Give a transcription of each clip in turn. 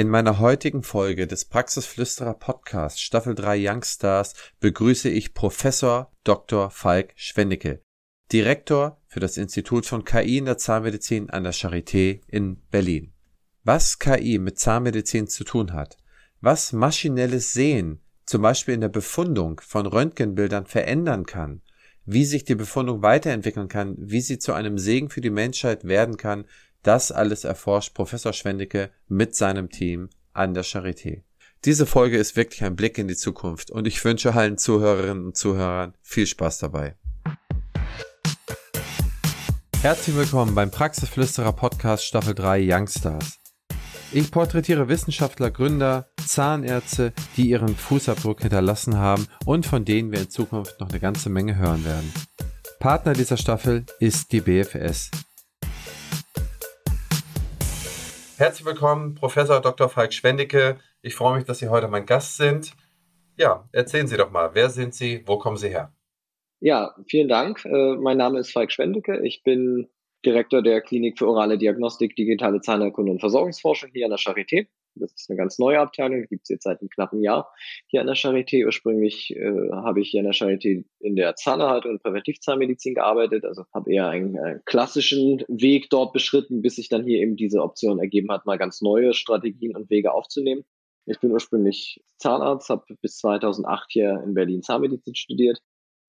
In meiner heutigen Folge des Praxisflüsterer Podcasts Staffel 3 Youngstars begrüße ich Professor Dr. Falk Schwennecke, Direktor für das Institut von KI in der Zahnmedizin an der Charité in Berlin. Was KI mit Zahnmedizin zu tun hat, was maschinelles Sehen zum Beispiel in der Befundung von Röntgenbildern verändern kann, wie sich die Befundung weiterentwickeln kann, wie sie zu einem Segen für die Menschheit werden kann, das alles erforscht Professor Schwendicke mit seinem Team an der Charité. Diese Folge ist wirklich ein Blick in die Zukunft und ich wünsche allen Zuhörerinnen und Zuhörern viel Spaß dabei. Herzlich willkommen beim Praxisflüsterer Podcast Staffel 3 Youngstars. Ich porträtiere Wissenschaftler, Gründer, Zahnärzte, die ihren Fußabdruck hinterlassen haben und von denen wir in Zukunft noch eine ganze Menge hören werden. Partner dieser Staffel ist die BFS, Herzlich willkommen, Professor Dr. Falk Schwendicke. Ich freue mich, dass Sie heute mein Gast sind. Ja, erzählen Sie doch mal, wer sind Sie, wo kommen Sie her? Ja, vielen Dank. Äh, mein Name ist Falk Schwendicke. Ich bin Direktor der Klinik für orale Diagnostik, digitale Zahnerkunde und Versorgungsforschung hier an der Charité. Das ist eine ganz neue Abteilung, gibt es jetzt seit einem knappen Jahr hier an der Charité. Ursprünglich äh, habe ich hier an der Charité in der Zahnerhaltung und Präventivzahnmedizin gearbeitet, also habe eher einen, einen, klassischen Weg dort beschritten, bis sich dann hier eben diese Option ergeben hat, mal ganz neue Strategien und Wege aufzunehmen. Ich bin ursprünglich Zahnarzt, habe bis 2008 hier in Berlin Zahnmedizin studiert,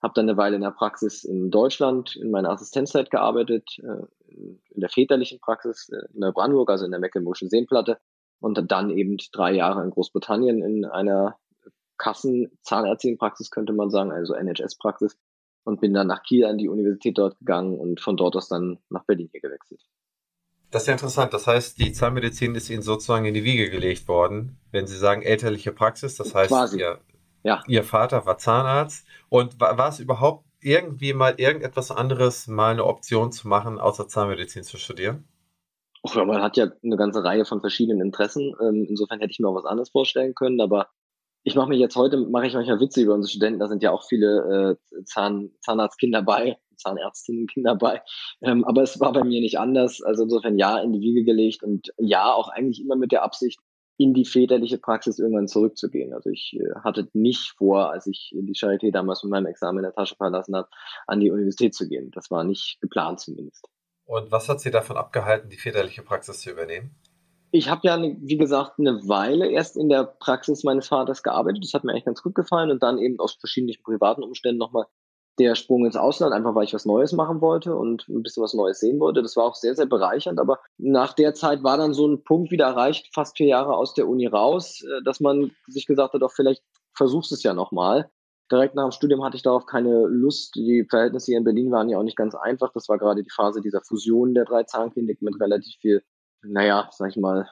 habe dann eine Weile in der Praxis in Deutschland in meiner Assistenzzeit gearbeitet, äh, in der väterlichen Praxis äh, in der Brandenburg, also in der Mecklenburgischen Seenplatte und dann eben drei Jahre in Großbritannien in einer Kassenzahnärztinpraxis, könnte man sagen, also NHS-Praxis und bin dann nach Kiel an die Universität dort gegangen und von dort aus dann nach Berlin hier gewechselt. Das ist ja interessant. Das heißt, die Zahnmedizin ist Ihnen sozusagen in die Wiege gelegt worden. Wenn Sie sagen elterliche Praxis, das heißt, Quasi. Ihr, ja. Ihr Vater war Zahnarzt. Und war, war es überhaupt irgendwie mal irgendetwas anderes, mal eine Option zu machen, außer Zahnmedizin zu studieren? Och, ja, man hat ja eine ganze Reihe von verschiedenen Interessen. Ähm, insofern hätte ich mir auch was anderes vorstellen können, aber ich mache mich jetzt heute, mache ich manchmal Witze über unsere Studenten, da sind ja auch viele äh, Zahn, Zahnarztkinder bei, Zahnärztinnenkinder bei. Ähm, aber es war bei mir nicht anders. Also insofern ja in die Wiege gelegt und ja auch eigentlich immer mit der Absicht, in die väterliche Praxis irgendwann zurückzugehen. Also ich äh, hatte nicht vor, als ich die Charité damals mit meinem Examen in der Tasche verlassen habe, an die Universität zu gehen. Das war nicht geplant zumindest. Und was hat Sie davon abgehalten, die väterliche Praxis zu übernehmen? Ich habe ja, wie gesagt, eine Weile erst in der Praxis meines Vaters gearbeitet. Das hat mir eigentlich ganz gut gefallen und dann eben aus verschiedenen privaten Umständen nochmal der Sprung ins Ausland, einfach weil ich was Neues machen wollte und ein bisschen was Neues sehen wollte. Das war auch sehr, sehr bereichernd. Aber nach der Zeit war dann so ein Punkt wieder erreicht, fast vier Jahre aus der Uni raus, äh, dass man sich gesagt hat, doch vielleicht versuchst es ja nochmal direkt nach dem Studium hatte ich darauf keine Lust. Die Verhältnisse hier in Berlin waren ja auch nicht ganz einfach. Das war gerade die Phase dieser Fusion der drei Zahnkliniken mit relativ viel, naja, sag ich mal,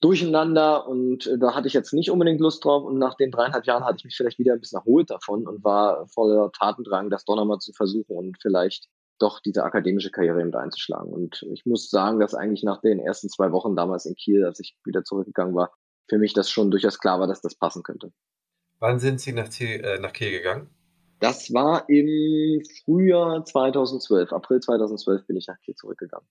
durcheinander und äh, da hatte ich jetzt nicht unbedingt Lust drauf und nach den dreieinhalb Jahren hatte ich mich vielleicht wieder ein bisschen erholt davon und war voller Tatendrang, das doch nochmal zu versuchen und vielleicht doch diese akademische Karriere eben einzuschlagen. Und ich muss sagen, dass eigentlich nach den ersten zwei Wochen damals in Kiel, als ich wieder zurückgegangen war, für mich das schon durchaus klar war, dass das passen könnte. Wann sind Sie nach, Kiel, äh, nach Kiel gegangen? Das war im Frühjahr 2012. April 2012 bin ich nach Kiel zurückgegangen.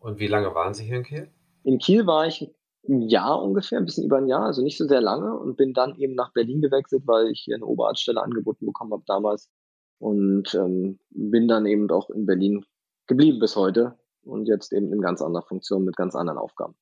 Und wie lange waren Sie hier in Kiel? In Kiel war ich ein Jahr ungefähr, ein bisschen über ein Jahr, also nicht so sehr lange und bin dann eben nach Berlin gewechselt, weil ich hier eine Oberarztstelle angeboten bekommen habe damals und ähm, bin dann eben auch in Berlin geblieben bis heute und jetzt eben in ganz anderer Funktion mit ganz anderen Aufgaben.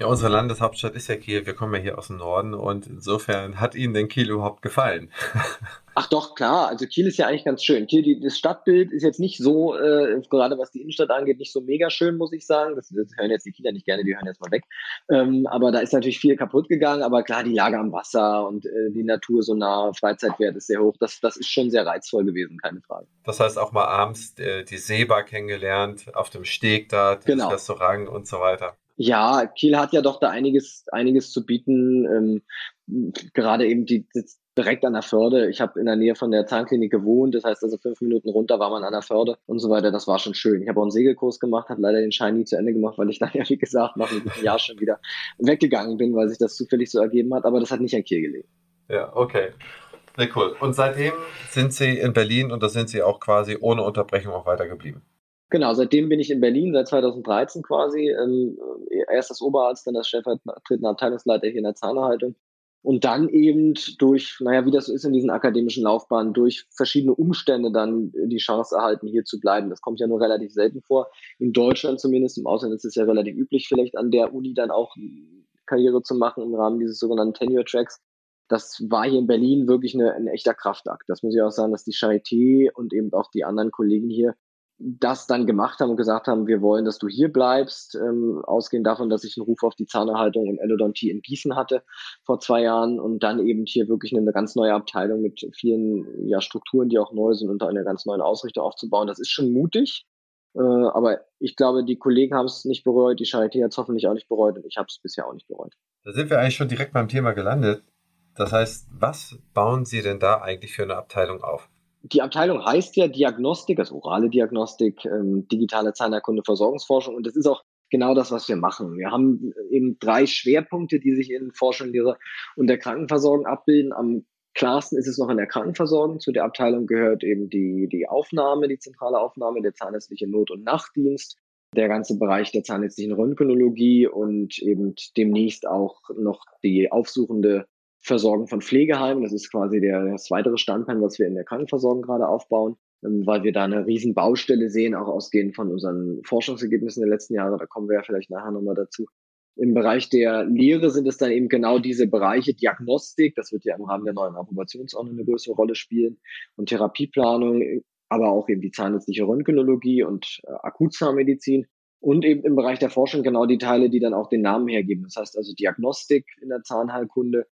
Ja, unsere Landeshauptstadt ist ja Kiel. Wir kommen ja hier aus dem Norden und insofern hat Ihnen denn Kiel überhaupt gefallen? Ach doch, klar. Also Kiel ist ja eigentlich ganz schön. Kiel, die, das Stadtbild ist jetzt nicht so, äh, gerade was die Innenstadt angeht, nicht so mega schön, muss ich sagen. Das, das hören jetzt die Kieler nicht gerne, die hören jetzt mal weg. Ähm, aber da ist natürlich viel kaputt gegangen. Aber klar, die Lage am Wasser und äh, die Natur so nah, Freizeitwert ist sehr hoch. Das, das ist schon sehr reizvoll gewesen, keine Frage. Das heißt auch mal abends äh, die Seebar kennengelernt, auf dem Steg da, das genau. Restaurant und so weiter. Ja, Kiel hat ja doch da einiges, einiges zu bieten. Ähm, gerade eben die, die direkt an der Förde. Ich habe in der Nähe von der Zahnklinik gewohnt, das heißt also fünf Minuten runter war man an der Förde und so weiter. Das war schon schön. Ich habe auch einen Segelkurs gemacht, habe leider den Schein nie zu Ende gemacht, weil ich dann ja, wie gesagt, nach einem Jahr schon wieder weggegangen bin, weil sich das zufällig so ergeben hat. Aber das hat nicht an Kiel gelegen. Ja, okay. Sehr cool. Und seitdem sind Sie in Berlin und da sind Sie auch quasi ohne Unterbrechung auch weiter geblieben. Genau, seitdem bin ich in Berlin, seit 2013 quasi. Ähm, erst als Oberarzt, dann als stellvertretender Abteilungsleiter hier in der Zahnerhaltung. Und dann eben durch, naja, wie das so ist in diesen akademischen Laufbahnen, durch verschiedene Umstände dann die Chance erhalten, hier zu bleiben. Das kommt ja nur relativ selten vor. In Deutschland zumindest, im Ausland ist es ja relativ üblich, vielleicht an der Uni dann auch Karriere zu machen im Rahmen dieses sogenannten Tenure Tracks. Das war hier in Berlin wirklich eine, ein echter Kraftakt. Das muss ich auch sagen, dass die Charité und eben auch die anderen Kollegen hier das dann gemacht haben und gesagt haben, wir wollen, dass du hier bleibst, ähm, ausgehend davon, dass ich einen Ruf auf die Zahnerhaltung und Endodontie in Gießen hatte vor zwei Jahren und dann eben hier wirklich eine ganz neue Abteilung mit vielen ja, Strukturen, die auch neu sind und eine ganz neue Ausrichtung aufzubauen. Das ist schon mutig, äh, aber ich glaube, die Kollegen haben es nicht bereut, die Charité hat es hoffentlich auch nicht bereut und ich habe es bisher auch nicht bereut. Da sind wir eigentlich schon direkt beim Thema gelandet. Das heißt, was bauen Sie denn da eigentlich für eine Abteilung auf? Die Abteilung heißt ja Diagnostik, also orale Diagnostik, ähm, digitale Zahnerkunde, Versorgungsforschung und das ist auch genau das, was wir machen. Wir haben eben drei Schwerpunkte, die sich in Forschung, Lehre und der Krankenversorgung abbilden. Am klarsten ist es noch in der Krankenversorgung. Zu der Abteilung gehört eben die, die Aufnahme, die zentrale Aufnahme, der zahnärztliche Not- und Nachtdienst, der ganze Bereich der zahnärztlichen Röntgenologie und eben demnächst auch noch die aufsuchende Versorgung von Pflegeheimen. Das ist quasi der, das weitere Standbein, was wir in der Krankenversorgung gerade aufbauen, ähm, weil wir da eine riesen Baustelle sehen, auch ausgehend von unseren Forschungsergebnissen der letzten Jahre. Da kommen wir ja vielleicht nachher nochmal dazu. Im Bereich der Lehre sind es dann eben genau diese Bereiche Diagnostik, das wird ja im Rahmen der neuen Approbationsordnung eine größere Rolle spielen, und Therapieplanung, aber auch eben die zahnärztliche Röntgenologie und äh, Akutzahnmedizin. Und eben im Bereich der Forschung genau die Teile, die dann auch den Namen hergeben. Das heißt also Diagnostik in der Zahnheilkunde,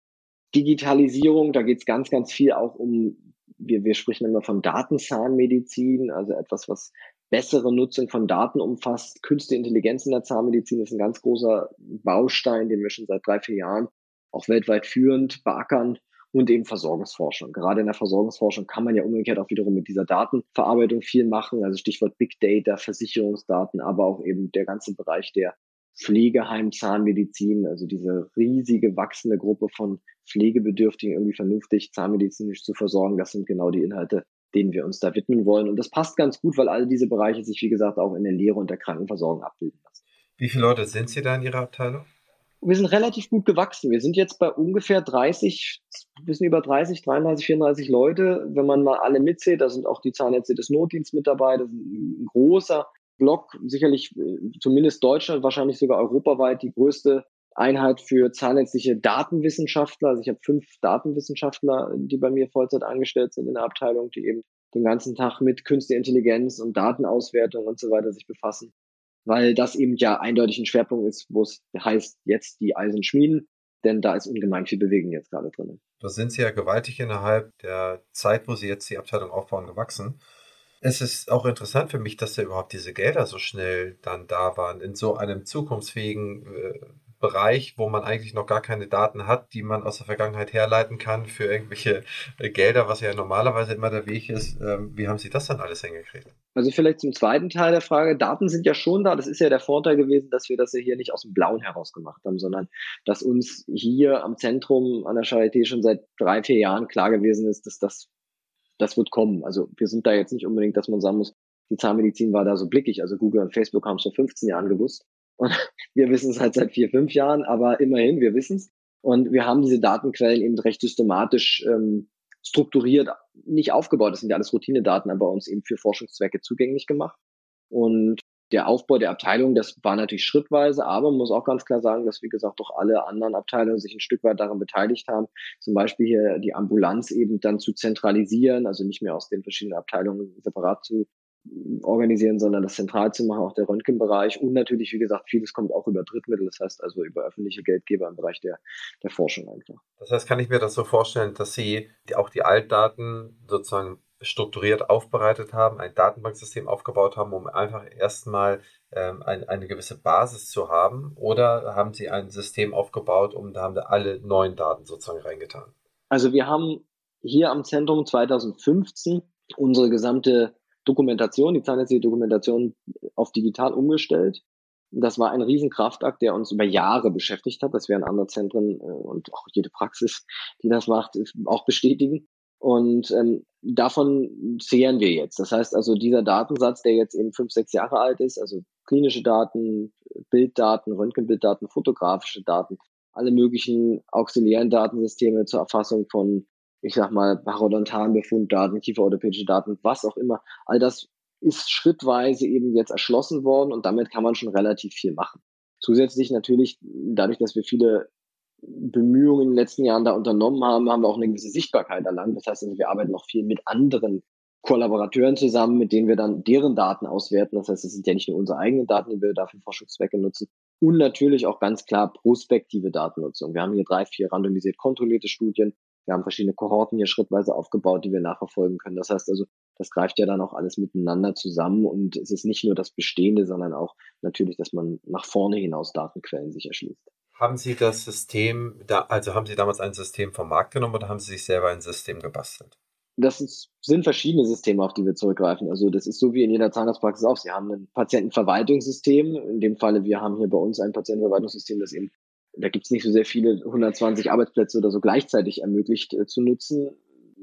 Digitalisierung, da geht es ganz, ganz viel auch um, wir, wir sprechen immer von Datenzahnmedizin, also etwas, was bessere Nutzung von Daten umfasst. Künstliche Intelligenz in der Zahnmedizin ist ein ganz großer Baustein, den wir schon seit drei, vier Jahren auch weltweit führend beackern und eben Versorgungsforschung. Gerade in der Versorgungsforschung kann man ja umgekehrt auch wiederum mit dieser Datenverarbeitung viel machen, also Stichwort Big Data, Versicherungsdaten, aber auch eben der ganze Bereich der Pflegeheim Zahnmedizin, also diese riesige wachsende Gruppe von Pflegebedürftigen irgendwie vernünftig zahnmedizinisch zu versorgen. Das sind genau die Inhalte, denen wir uns da widmen wollen. Und das passt ganz gut, weil all diese Bereiche sich, wie gesagt, auch in der Lehre und der Krankenversorgung abbilden lassen. Wie viele Leute sind Sie da in Ihrer Abteilung? Wir sind relativ gut gewachsen. Wir sind jetzt bei ungefähr 30, ein bisschen über 30, 33, 34 Leute. Wenn man mal alle mitzählt, da sind auch die Zahnärzte des Notdienstes mit dabei. Das ist ein großer Block, sicherlich äh, zumindest Deutschland, wahrscheinlich sogar europaweit die größte Einheit für zahnärztliche Datenwissenschaftler. Also ich habe fünf Datenwissenschaftler, die bei mir Vollzeit angestellt sind in der Abteilung, die eben den ganzen Tag mit künstlicher Intelligenz und Datenauswertung und so weiter sich befassen, weil das eben ja eindeutig ein Schwerpunkt ist, wo es heißt, jetzt die Eisen schmieden, denn da ist ungemein viel Bewegung jetzt gerade drin. Da sind Sie ja gewaltig innerhalb der Zeit, wo Sie jetzt die Abteilung aufbauen, gewachsen. Es ist auch interessant für mich, dass da überhaupt diese Gelder so schnell dann da waren in so einem zukunftsfähigen äh, Bereich, wo man eigentlich noch gar keine Daten hat, die man aus der Vergangenheit herleiten kann für irgendwelche äh, Gelder, was ja normalerweise immer der Weg ist. Ähm, wie haben Sie das dann alles hingekriegt? Also vielleicht zum zweiten Teil der Frage. Daten sind ja schon da. Das ist ja der Vorteil gewesen, dass wir das ja hier nicht aus dem Blauen heraus gemacht haben, sondern dass uns hier am Zentrum an der Charité schon seit drei, vier Jahren klar gewesen ist, dass das das wird kommen. Also wir sind da jetzt nicht unbedingt, dass man sagen muss, die Zahnmedizin war da so blickig. Also Google und Facebook haben es vor 15 Jahren gewusst. Und wir wissen es halt seit vier, fünf Jahren, aber immerhin, wir wissen es. Und wir haben diese Datenquellen eben recht systematisch ähm, strukturiert, nicht aufgebaut. Das sind ja alles Routinedaten, aber uns eben für Forschungszwecke zugänglich gemacht. Und der Aufbau der Abteilung, das war natürlich schrittweise, aber man muss auch ganz klar sagen, dass, wie gesagt, doch alle anderen Abteilungen sich ein Stück weit daran beteiligt haben, zum Beispiel hier die Ambulanz eben dann zu zentralisieren, also nicht mehr aus den verschiedenen Abteilungen separat zu organisieren, sondern das zentral zu machen, auch der Röntgenbereich und natürlich, wie gesagt, vieles kommt auch über Drittmittel, das heißt also über öffentliche Geldgeber im Bereich der, der Forschung einfach. Das heißt, kann ich mir das so vorstellen, dass Sie auch die Altdaten sozusagen strukturiert aufbereitet haben, ein Datenbanksystem aufgebaut haben, um einfach erstmal ähm, ein, eine gewisse Basis zu haben? Oder haben Sie ein System aufgebaut, um da haben da alle neuen Daten sozusagen reingetan? Also wir haben hier am Zentrum 2015 unsere gesamte Dokumentation, die zahnärztliche Dokumentation auf digital umgestellt. Das war ein Riesenkraftakt, der uns über Jahre beschäftigt hat. Das werden andere Zentren äh, und auch jede Praxis, die das macht, auch bestätigen. Und ähm, davon zehren wir jetzt. Das heißt also, dieser Datensatz, der jetzt eben fünf, sechs Jahre alt ist, also klinische Daten, Bilddaten, Röntgenbilddaten, fotografische Daten, alle möglichen auxiliären Datensysteme zur Erfassung von, ich sag mal, parodontalen Befunddaten, kieferorthopädische Daten, was auch immer. All das ist schrittweise eben jetzt erschlossen worden und damit kann man schon relativ viel machen. Zusätzlich natürlich, dadurch, dass wir viele Bemühungen in den letzten Jahren da unternommen haben, haben wir auch eine gewisse Sichtbarkeit erlangt. Das heißt, also, wir arbeiten noch viel mit anderen Kollaborateuren zusammen, mit denen wir dann deren Daten auswerten. Das heißt, es sind ja nicht nur unsere eigenen Daten, die wir dafür Forschungszwecke nutzen. Und natürlich auch ganz klar prospektive Datennutzung. Wir haben hier drei, vier randomisiert kontrollierte Studien. Wir haben verschiedene Kohorten hier schrittweise aufgebaut, die wir nachverfolgen können. Das heißt also, das greift ja dann auch alles miteinander zusammen und es ist nicht nur das Bestehende, sondern auch natürlich, dass man nach vorne hinaus Datenquellen sich erschließt. Haben Sie das System, da, also haben Sie damals ein System vom Markt genommen oder haben Sie sich selber ein System gebastelt? Das ist, sind verschiedene Systeme, auf die wir zurückgreifen. Also das ist so wie in jeder Zahnarztpraxis auch. Sie haben ein Patientenverwaltungssystem. In dem Falle, wir haben hier bei uns ein Patientenverwaltungssystem, das eben, da gibt es nicht so sehr viele 120 Arbeitsplätze oder so gleichzeitig ermöglicht äh, zu nutzen.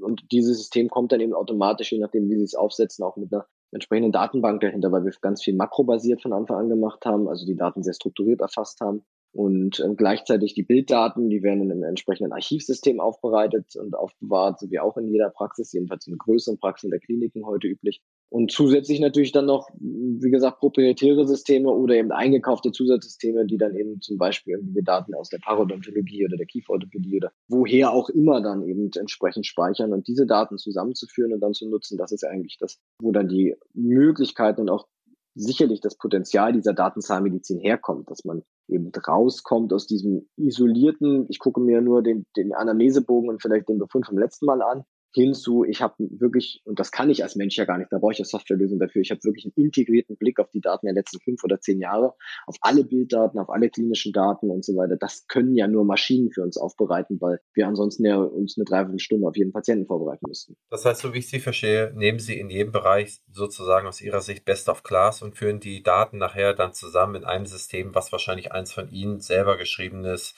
Und dieses System kommt dann eben automatisch, je nachdem, wie Sie es aufsetzen, auch mit einer entsprechenden Datenbank dahinter, weil wir ganz viel makrobasiert von Anfang an gemacht haben, also die Daten sehr strukturiert erfasst haben und ähm, gleichzeitig die Bilddaten, die werden in einem entsprechenden Archivsystem aufbereitet und aufbewahrt, so wie auch in jeder Praxis, jedenfalls in größeren Praxen der Kliniken heute üblich. Und zusätzlich natürlich dann noch, wie gesagt, proprietäre Systeme oder eben eingekaufte Zusatzsysteme, die dann eben zum Beispiel irgendwie Daten aus der Parodontologie oder der Kieferorthopädie oder woher auch immer dann eben entsprechend speichern und diese Daten zusammenzuführen und dann zu nutzen, das ist eigentlich das, wo dann die Möglichkeiten und auch sicherlich das Potenzial dieser Datenzahlmedizin herkommt, dass man eben rauskommt aus diesem isolierten, ich gucke mir nur den, den Anamnesebogen und vielleicht den Befund vom letzten Mal an, hinzu, ich habe wirklich, und das kann ich als Mensch ja gar nicht, da brauche ich eine Softwarelösung dafür, ich habe wirklich einen integrierten Blick auf die Daten der letzten fünf oder zehn Jahre, auf alle Bilddaten, auf alle klinischen Daten und so weiter. Das können ja nur Maschinen für uns aufbereiten, weil wir ansonsten ja uns eine Dreiviertelstunde auf jeden Patienten vorbereiten müssten. Das heißt, so wie ich Sie verstehe, nehmen Sie in jedem Bereich sozusagen aus Ihrer Sicht Best of Class und führen die Daten nachher dann zusammen in einem System, was wahrscheinlich eins von Ihnen selber geschriebenes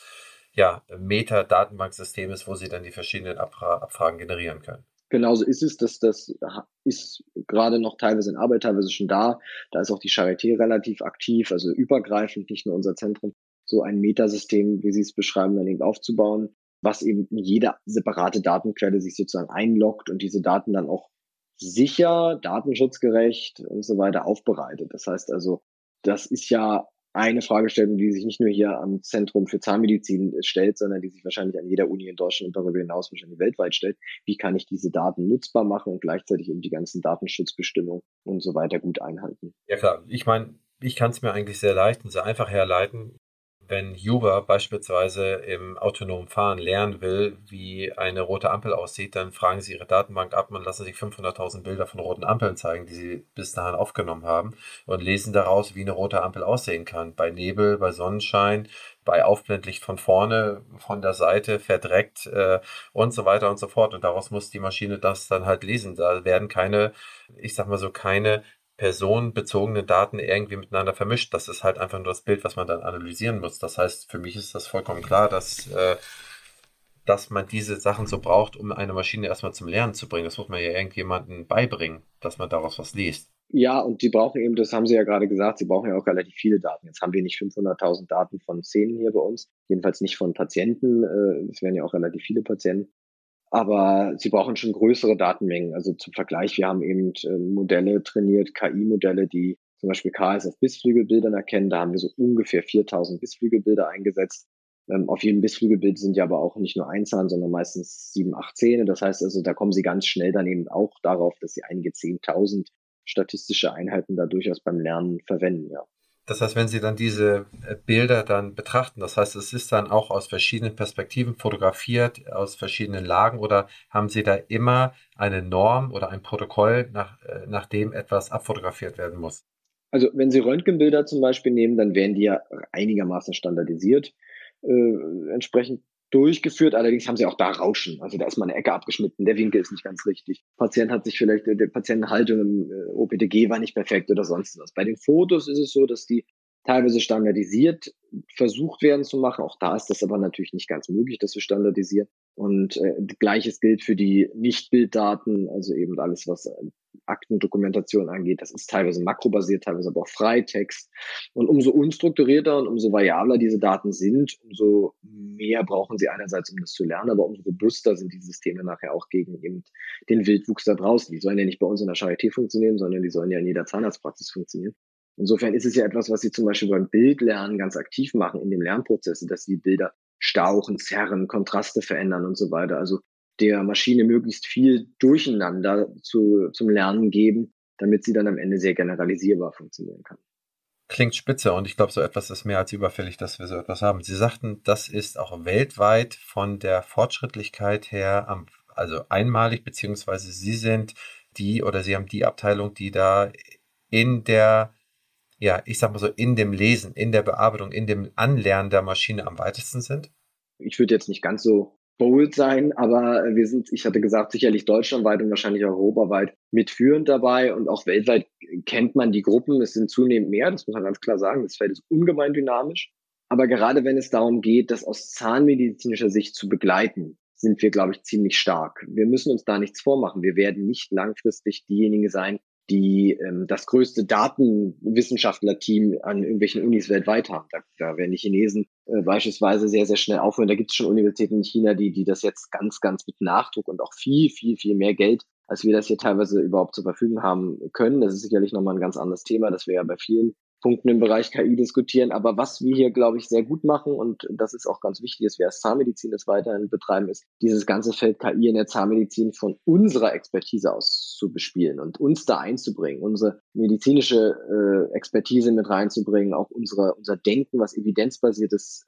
ja, Meta-Datenbanksystem ist, wo Sie dann die verschiedenen Abfra Abfragen generieren können. Genauso ist es, dass das ist gerade noch teilweise in Arbeit, teilweise schon da. Da ist auch die Charité relativ aktiv, also übergreifend, nicht nur unser Zentrum, so ein Metasystem, wie Sie es beschreiben, dann eben aufzubauen, was eben jede separate Datenquelle sich sozusagen einloggt und diese Daten dann auch sicher, datenschutzgerecht und so weiter aufbereitet. Das heißt also, das ist ja eine Fragestellung, die sich nicht nur hier am Zentrum für Zahnmedizin stellt, sondern die sich wahrscheinlich an jeder Uni in Deutschland und darüber hinaus wahrscheinlich weltweit stellt. Wie kann ich diese Daten nutzbar machen und gleichzeitig eben die ganzen Datenschutzbestimmungen und so weiter gut einhalten? Ja klar, ich meine, ich kann es mir eigentlich sehr leicht und sehr einfach herleiten wenn Uber beispielsweise im autonomen Fahren lernen will, wie eine rote Ampel aussieht, dann fragen sie ihre Datenbank ab und lassen sich 500.000 Bilder von roten Ampeln zeigen, die sie bis dahin aufgenommen haben und lesen daraus, wie eine rote Ampel aussehen kann. Bei Nebel, bei Sonnenschein, bei Aufblendlicht von vorne, von der Seite, verdreckt äh, und so weiter und so fort. Und daraus muss die Maschine das dann halt lesen. Da werden keine, ich sag mal so, keine personenbezogene Daten irgendwie miteinander vermischt. Das ist halt einfach nur das Bild, was man dann analysieren muss. Das heißt, für mich ist das vollkommen klar, dass, äh, dass man diese Sachen so braucht, um eine Maschine erstmal zum Lernen zu bringen. Das muss man ja irgendjemandem beibringen, dass man daraus was liest. Ja, und sie brauchen eben, das haben Sie ja gerade gesagt, sie brauchen ja auch relativ viele Daten. Jetzt haben wir nicht 500.000 Daten von Szenen hier bei uns, jedenfalls nicht von Patienten. Äh, es werden ja auch relativ viele Patienten. Aber sie brauchen schon größere Datenmengen. Also zum Vergleich, wir haben eben äh, Modelle trainiert, KI-Modelle, die zum Beispiel KS auf Bissflügelbildern erkennen. Da haben wir so ungefähr 4000 Bissflügelbilder eingesetzt. Ähm, auf jedem Bissflügelbild sind ja aber auch nicht nur ein Zahn, sondern meistens sieben, acht Zähne. Das heißt also, da kommen sie ganz schnell dann eben auch darauf, dass sie einige zehntausend statistische Einheiten da durchaus beim Lernen verwenden, ja. Das heißt, wenn Sie dann diese äh, Bilder dann betrachten, das heißt, es ist dann auch aus verschiedenen Perspektiven fotografiert, aus verschiedenen Lagen oder haben Sie da immer eine Norm oder ein Protokoll, nach, äh, nach dem etwas abfotografiert werden muss? Also wenn Sie Röntgenbilder zum Beispiel nehmen, dann werden die ja einigermaßen standardisiert äh, entsprechend durchgeführt. Allerdings haben sie auch da Rauschen. Also da ist mal eine Ecke abgeschnitten, der Winkel ist nicht ganz richtig. Patient hat sich vielleicht, der Patientenhaltung im äh, OPTG war nicht perfekt oder sonst was. Bei den Fotos ist es so, dass die teilweise standardisiert versucht werden zu machen. Auch da ist das aber natürlich nicht ganz möglich, dass wir standardisieren. Und äh, gleiches gilt für die Nicht-Bilddaten, also eben alles, was äh, Aktendokumentation angeht. Das ist teilweise makrobasiert, teilweise aber auch Freitext. Und umso unstrukturierter und umso variabler diese Daten sind, umso mehr brauchen sie einerseits, um das zu lernen, aber umso robuster sind die Systeme nachher auch gegen eben den Wildwuchs da draußen. Die sollen ja nicht bei uns in der Charité funktionieren, sondern die sollen ja in jeder Zahnarztpraxis funktionieren. Insofern ist es ja etwas, was sie zum Beispiel beim Bildlernen ganz aktiv machen in dem Lernprozess, dass sie Bilder stauchen, zerren, Kontraste verändern und so weiter. Also der Maschine möglichst viel Durcheinander zu, zum Lernen geben, damit sie dann am Ende sehr generalisierbar funktionieren kann. Klingt spitze und ich glaube, so etwas ist mehr als überfällig, dass wir so etwas haben. Sie sagten, das ist auch weltweit von der Fortschrittlichkeit her am, also einmalig, beziehungsweise Sie sind die oder Sie haben die Abteilung, die da in der ja, ich sag mal so, in dem Lesen, in der Bearbeitung, in dem Anlernen der Maschine am weitesten sind? Ich würde jetzt nicht ganz so bold sein, aber wir sind, ich hatte gesagt, sicherlich deutschlandweit und wahrscheinlich europaweit mitführend dabei und auch weltweit kennt man die Gruppen. Es sind zunehmend mehr, das muss man ganz klar sagen. Das Feld ist ungemein dynamisch. Aber gerade wenn es darum geht, das aus zahnmedizinischer Sicht zu begleiten, sind wir, glaube ich, ziemlich stark. Wir müssen uns da nichts vormachen. Wir werden nicht langfristig diejenigen sein, die ähm, das größte Datenwissenschaftler-Team an irgendwelchen Unis weltweit haben. Da, da werden die Chinesen äh, beispielsweise sehr, sehr schnell aufhören. Da gibt es schon Universitäten in China, die, die das jetzt ganz, ganz mit Nachdruck und auch viel, viel, viel mehr Geld, als wir das hier teilweise überhaupt zur Verfügung haben können. Das ist sicherlich nochmal ein ganz anderes Thema, das wir ja bei vielen Punkten im Bereich KI diskutieren. Aber was wir hier, glaube ich, sehr gut machen, und das ist auch ganz wichtig, dass wir als Zahnmedizin das weiterhin betreiben, ist, dieses ganze Feld KI in der Zahnmedizin von unserer Expertise aus zu bespielen und uns da einzubringen, unsere medizinische äh, Expertise mit reinzubringen, auch unsere, unser Denken, was evidenzbasiertes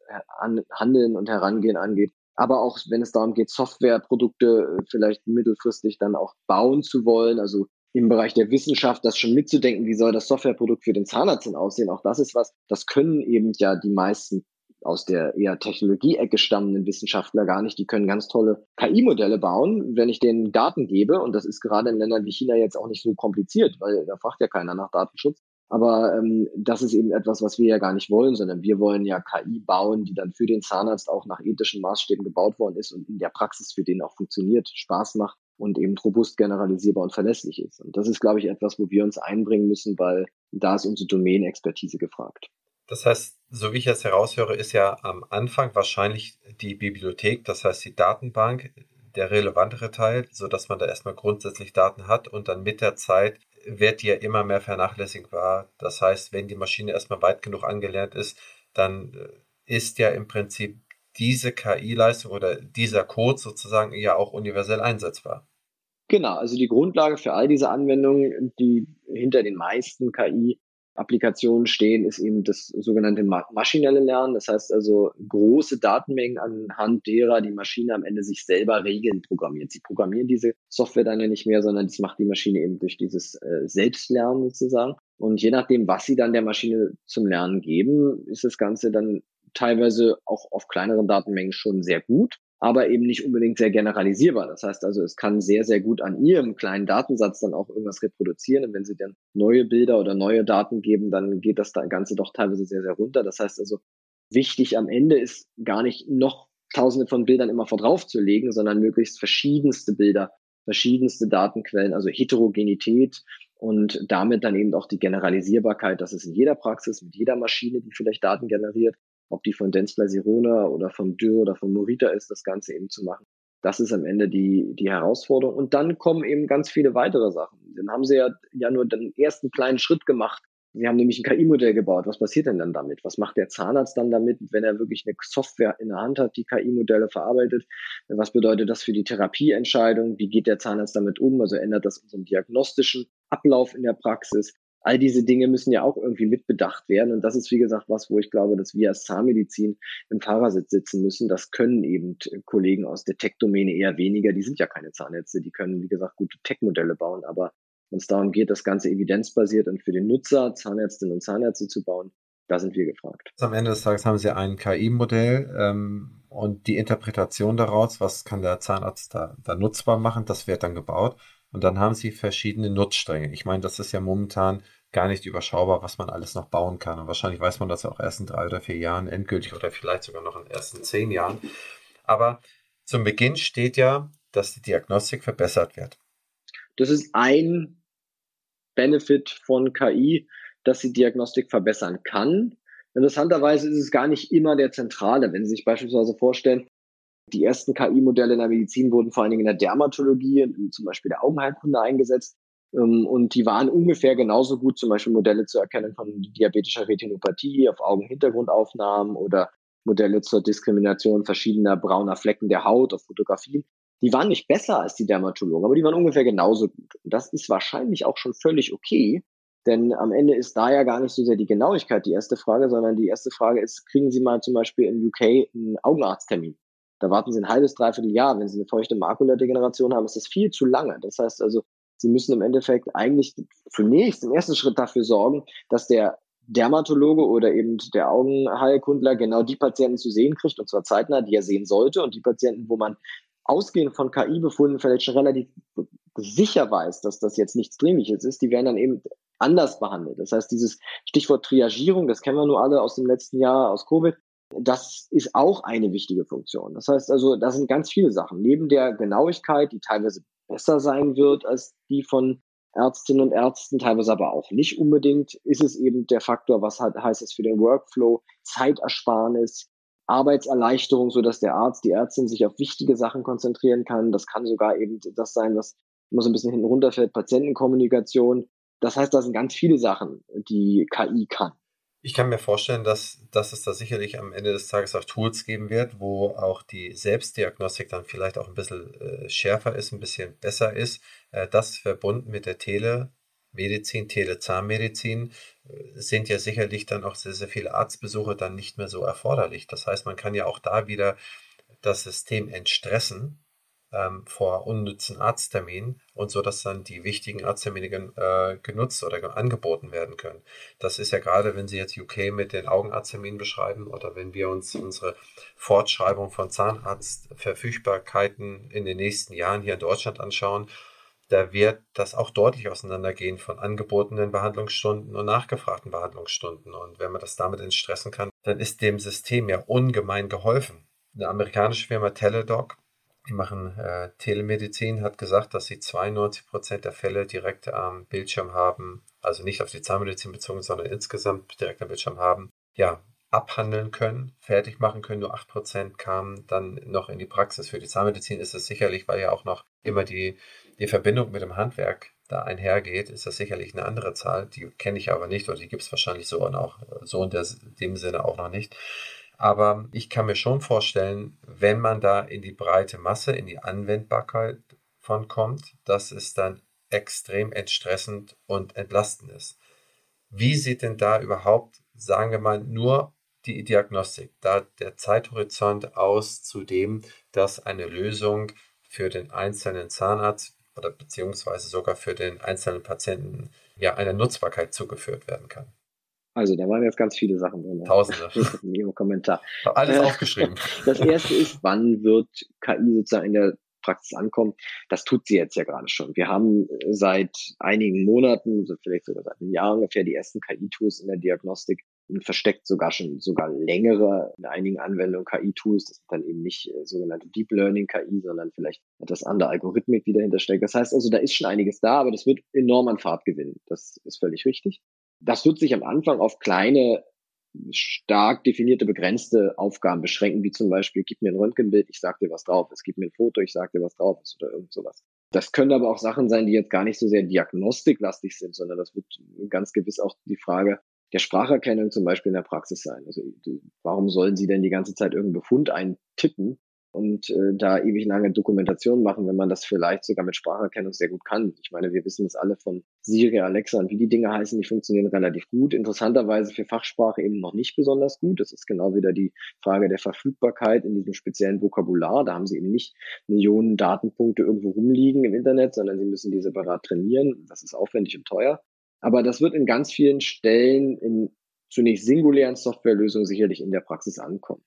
Handeln und Herangehen angeht. Aber auch wenn es darum geht, Softwareprodukte äh, vielleicht mittelfristig dann auch bauen zu wollen, also im Bereich der Wissenschaft das schon mitzudenken, wie soll das Softwareprodukt für den Zahnarzt denn aussehen. Auch das ist was, das können eben ja die meisten aus der eher Technologie-Ecke stammenden Wissenschaftler gar nicht. Die können ganz tolle KI-Modelle bauen, wenn ich denen Daten gebe. Und das ist gerade in Ländern wie China jetzt auch nicht so kompliziert, weil da fragt ja keiner nach Datenschutz. Aber ähm, das ist eben etwas, was wir ja gar nicht wollen, sondern wir wollen ja KI bauen, die dann für den Zahnarzt auch nach ethischen Maßstäben gebaut worden ist und in der Praxis für den auch funktioniert, Spaß macht und eben robust generalisierbar und verlässlich ist. Und das ist, glaube ich, etwas, wo wir uns einbringen müssen, weil da ist unsere Domänenexpertise gefragt. Das heißt, so wie ich es heraushöre, ist ja am Anfang wahrscheinlich die Bibliothek, das heißt die Datenbank, der relevantere Teil, so dass man da erstmal grundsätzlich Daten hat und dann mit der Zeit wird die ja immer mehr vernachlässigbar. Das heißt, wenn die Maschine erstmal weit genug angelernt ist, dann äh, ist ja im Prinzip diese KI-Leistung oder dieser Code sozusagen ja auch universell einsetzbar. Genau, also die Grundlage für all diese Anwendungen, die hinter den meisten KI-Applikationen stehen, ist eben das sogenannte maschinelle Lernen. Das heißt also große Datenmengen anhand derer die Maschine am Ende sich selber Regeln programmiert. Sie programmieren diese Software dann ja nicht mehr, sondern das macht die Maschine eben durch dieses äh, Selbstlernen sozusagen. Und je nachdem, was sie dann der Maschine zum Lernen geben, ist das Ganze dann teilweise auch auf kleineren Datenmengen schon sehr gut, aber eben nicht unbedingt sehr generalisierbar. Das heißt also, es kann sehr, sehr gut an Ihrem kleinen Datensatz dann auch irgendwas reproduzieren. Und wenn Sie dann neue Bilder oder neue Daten geben, dann geht das Ganze doch teilweise sehr, sehr runter. Das heißt also, wichtig am Ende ist gar nicht noch tausende von Bildern immer vor drauf zu legen, sondern möglichst verschiedenste Bilder, verschiedenste Datenquellen, also Heterogenität und damit dann eben auch die Generalisierbarkeit, dass es in jeder Praxis mit jeder Maschine, die vielleicht Daten generiert, ob die von Denzler Sirona oder von Dürr oder von Morita ist, das Ganze eben zu machen. Das ist am Ende die, die Herausforderung. Und dann kommen eben ganz viele weitere Sachen. Dann haben sie ja, ja nur den ersten kleinen Schritt gemacht. Sie haben nämlich ein KI-Modell gebaut. Was passiert denn dann damit? Was macht der Zahnarzt dann damit, wenn er wirklich eine Software in der Hand hat, die KI-Modelle verarbeitet? Was bedeutet das für die Therapieentscheidung? Wie geht der Zahnarzt damit um? Also ändert das unseren diagnostischen Ablauf in der Praxis? All diese Dinge müssen ja auch irgendwie mitbedacht werden. Und das ist, wie gesagt, was, wo ich glaube, dass wir als Zahnmedizin im Fahrersitz sitzen müssen. Das können eben Kollegen aus der Tech-Domäne eher weniger. Die sind ja keine Zahnärzte. Die können, wie gesagt, gute Tech-Modelle bauen. Aber wenn es darum geht, das Ganze evidenzbasiert und für den Nutzer, Zahnärztinnen und Zahnärzte zu bauen, da sind wir gefragt. Am Ende des Tages haben Sie ein KI-Modell ähm, und die Interpretation daraus, was kann der Zahnarzt da, da nutzbar machen, das wird dann gebaut. Und dann haben sie verschiedene Nutzstränge. Ich meine, das ist ja momentan gar nicht überschaubar, was man alles noch bauen kann. Und wahrscheinlich weiß man das auch erst in drei oder vier Jahren endgültig oder vielleicht sogar noch in den ersten zehn Jahren. Aber zum Beginn steht ja, dass die Diagnostik verbessert wird. Das ist ein Benefit von KI, dass sie Diagnostik verbessern kann. Interessanterweise ist es gar nicht immer der zentrale. Wenn Sie sich beispielsweise vorstellen, die ersten KI-Modelle in der Medizin wurden vor allen Dingen in der Dermatologie, zum Beispiel der Augenheilkunde eingesetzt. Ähm, und die waren ungefähr genauso gut, zum Beispiel Modelle zur Erkennung von diabetischer Retinopathie auf Augenhintergrundaufnahmen oder Modelle zur Diskrimination verschiedener brauner Flecken der Haut auf Fotografien. Die waren nicht besser als die Dermatologen, aber die waren ungefähr genauso gut. Und das ist wahrscheinlich auch schon völlig okay, denn am Ende ist da ja gar nicht so sehr die Genauigkeit die erste Frage, sondern die erste Frage ist, kriegen Sie mal zum Beispiel in UK einen Augenarzttermin? Da warten Sie ein halbes, dreiviertel Jahr. Wenn Sie eine feuchte Makuladegeneration haben, ist das viel zu lange. Das heißt also, Sie müssen im Endeffekt eigentlich zunächst im ersten Schritt dafür sorgen, dass der Dermatologe oder eben der Augenheilkundler genau die Patienten zu sehen kriegt, und zwar zeitnah, die er sehen sollte, und die Patienten, wo man ausgehend von KI-Befunden vielleicht schon relativ sicher weiß, dass das jetzt nichts Dringliches ist, die werden dann eben anders behandelt. Das heißt, dieses Stichwort Triagierung, das kennen wir nur alle aus dem letzten Jahr, aus Covid, das ist auch eine wichtige Funktion. Das heißt also, da sind ganz viele Sachen. Neben der Genauigkeit, die teilweise besser sein wird als die von Ärztinnen und Ärzten, teilweise aber auch nicht unbedingt, ist es eben der Faktor, was halt heißt es für den Workflow, Zeitersparnis, Arbeitserleichterung, so dass der Arzt, die Ärztin sich auf wichtige Sachen konzentrieren kann. Das kann sogar eben das sein, was immer so ein bisschen hinten runterfällt, Patientenkommunikation. Das heißt, da sind ganz viele Sachen, die KI kann. Ich kann mir vorstellen, dass, dass es da sicherlich am Ende des Tages auch Tools geben wird, wo auch die Selbstdiagnostik dann vielleicht auch ein bisschen äh, schärfer ist, ein bisschen besser ist. Äh, das verbunden mit der Telemedizin, Telezahnmedizin äh, sind ja sicherlich dann auch sehr, sehr viele Arztbesuche dann nicht mehr so erforderlich. Das heißt, man kann ja auch da wieder das System entstressen ähm, vor unnützen Arztterminen und so, dass dann die wichtigen Arzttermine äh, genutzt oder angeboten werden können. Das ist ja gerade, wenn Sie jetzt UK mit den Augenarztterminen beschreiben oder wenn wir uns unsere Fortschreibung von Zahnarztverfügbarkeiten in den nächsten Jahren hier in Deutschland anschauen, da wird das auch deutlich auseinandergehen von angebotenen Behandlungsstunden und nachgefragten Behandlungsstunden. Und wenn man das damit entstressen kann, dann ist dem System ja ungemein geholfen. Eine amerikanische Firma Teledoc die machen äh, Telemedizin, hat gesagt, dass sie 92 Prozent der Fälle direkt am Bildschirm haben, also nicht auf die Zahnmedizin bezogen, sondern insgesamt direkt am Bildschirm haben, ja, abhandeln können, fertig machen können. Nur 8 Prozent kamen dann noch in die Praxis. Für die Zahnmedizin ist es sicherlich, weil ja auch noch immer die, die Verbindung mit dem Handwerk da einhergeht, ist das sicherlich eine andere Zahl. Die kenne ich aber nicht oder die gibt es wahrscheinlich so und auch so in der, dem Sinne auch noch nicht. Aber ich kann mir schon vorstellen, wenn man da in die breite Masse, in die Anwendbarkeit von kommt, dass es dann extrem entstressend und entlastend ist. Wie sieht denn da überhaupt, sagen wir mal, nur die Diagnostik, da der Zeithorizont aus zu dem, dass eine Lösung für den einzelnen Zahnarzt oder beziehungsweise sogar für den einzelnen Patienten ja einer Nutzbarkeit zugeführt werden kann? Also da waren jetzt ganz viele Sachen drin. Tausende. In Ihrem Kommentar. Alles äh, aufgeschrieben. Das erste ist, wann wird KI sozusagen in der Praxis ankommen? Das tut sie jetzt ja gerade schon. Wir haben seit einigen Monaten, vielleicht sogar seit einem Jahr ungefähr, die ersten KI-Tools in der Diagnostik versteckt sogar schon sogar längere in einigen Anwendungen KI-Tools. Das sind dann eben nicht äh, sogenannte Deep Learning KI, sondern vielleicht etwas andere Algorithmik, die dahinter steckt. Das heißt also, da ist schon einiges da, aber das wird enorm an Fahrt gewinnen. Das ist völlig richtig. Das wird sich am Anfang auf kleine, stark definierte, begrenzte Aufgaben beschränken, wie zum Beispiel, gib mir ein Röntgenbild, ich sag dir was drauf, es gibt mir ein Foto, ich sag dir was drauf ist oder irgend sowas. Das können aber auch Sachen sein, die jetzt gar nicht so sehr diagnostiklastig sind, sondern das wird ganz gewiss auch die Frage der Spracherkennung zum Beispiel in der Praxis sein. Also warum sollen Sie denn die ganze Zeit irgendeinen Befund eintippen, und äh, da ewig lange Dokumentation machen, wenn man das vielleicht sogar mit Spracherkennung sehr gut kann. Ich meine, wir wissen es alle von Siri, Alexa und wie die Dinge heißen, die funktionieren relativ gut. Interessanterweise für Fachsprache eben noch nicht besonders gut. Das ist genau wieder die Frage der Verfügbarkeit in diesem speziellen Vokabular. Da haben sie eben nicht Millionen Datenpunkte irgendwo rumliegen im Internet, sondern sie müssen die separat trainieren. Das ist aufwendig und teuer. Aber das wird in ganz vielen Stellen in zunächst singulären Softwarelösungen sicherlich in der Praxis ankommen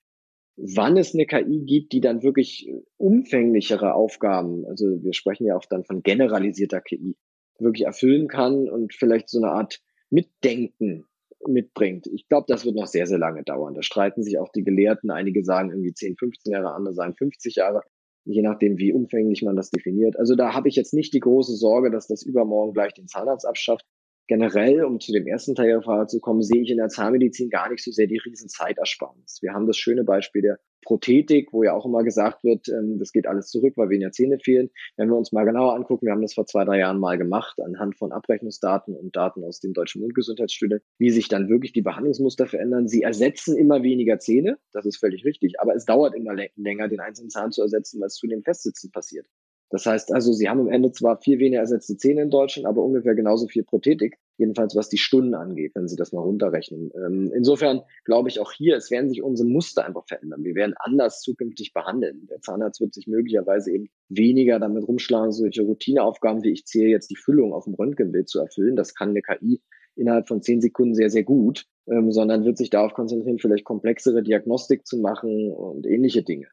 wann es eine KI gibt, die dann wirklich umfänglichere Aufgaben, also wir sprechen ja auch dann von generalisierter KI, wirklich erfüllen kann und vielleicht so eine Art Mitdenken mitbringt. Ich glaube, das wird noch sehr, sehr lange dauern. Da streiten sich auch die Gelehrten. Einige sagen irgendwie 10, 15 Jahre, andere sagen 50 Jahre, je nachdem, wie umfänglich man das definiert. Also da habe ich jetzt nicht die große Sorge, dass das übermorgen gleich den Zahnarzt abschafft generell, um zu dem ersten Teil der Frage zu kommen, sehe ich in der Zahnmedizin gar nicht so sehr die riesen Zeitersparnis. Wir haben das schöne Beispiel der Prothetik, wo ja auch immer gesagt wird, ähm, das geht alles zurück, weil weniger Zähne fehlen. Wenn wir uns mal genauer angucken, wir haben das vor zwei, drei Jahren mal gemacht, anhand von Abrechnungsdaten und Daten aus dem Deutschen Mundgesundheitsstudie, wie sich dann wirklich die Behandlungsmuster verändern. Sie ersetzen immer weniger Zähne, das ist völlig richtig, aber es dauert immer länger, den einzelnen Zahn zu ersetzen, weil es zu dem Festsitzen passiert. Das heißt also, sie haben am Ende zwar viel weniger ersetzte Zähne in Deutschland, aber ungefähr genauso viel Prothetik, jedenfalls was die Stunden angeht, wenn Sie das mal runterrechnen. Ähm, insofern glaube ich auch hier, es werden sich unsere Muster einfach verändern. Wir werden anders zukünftig behandeln. Der Zahnarzt wird sich möglicherweise eben weniger damit rumschlagen, solche Routineaufgaben wie ich zähle jetzt die Füllung auf dem Röntgenbild zu erfüllen. Das kann eine KI innerhalb von zehn Sekunden sehr, sehr gut, ähm, sondern wird sich darauf konzentrieren, vielleicht komplexere Diagnostik zu machen und ähnliche Dinge.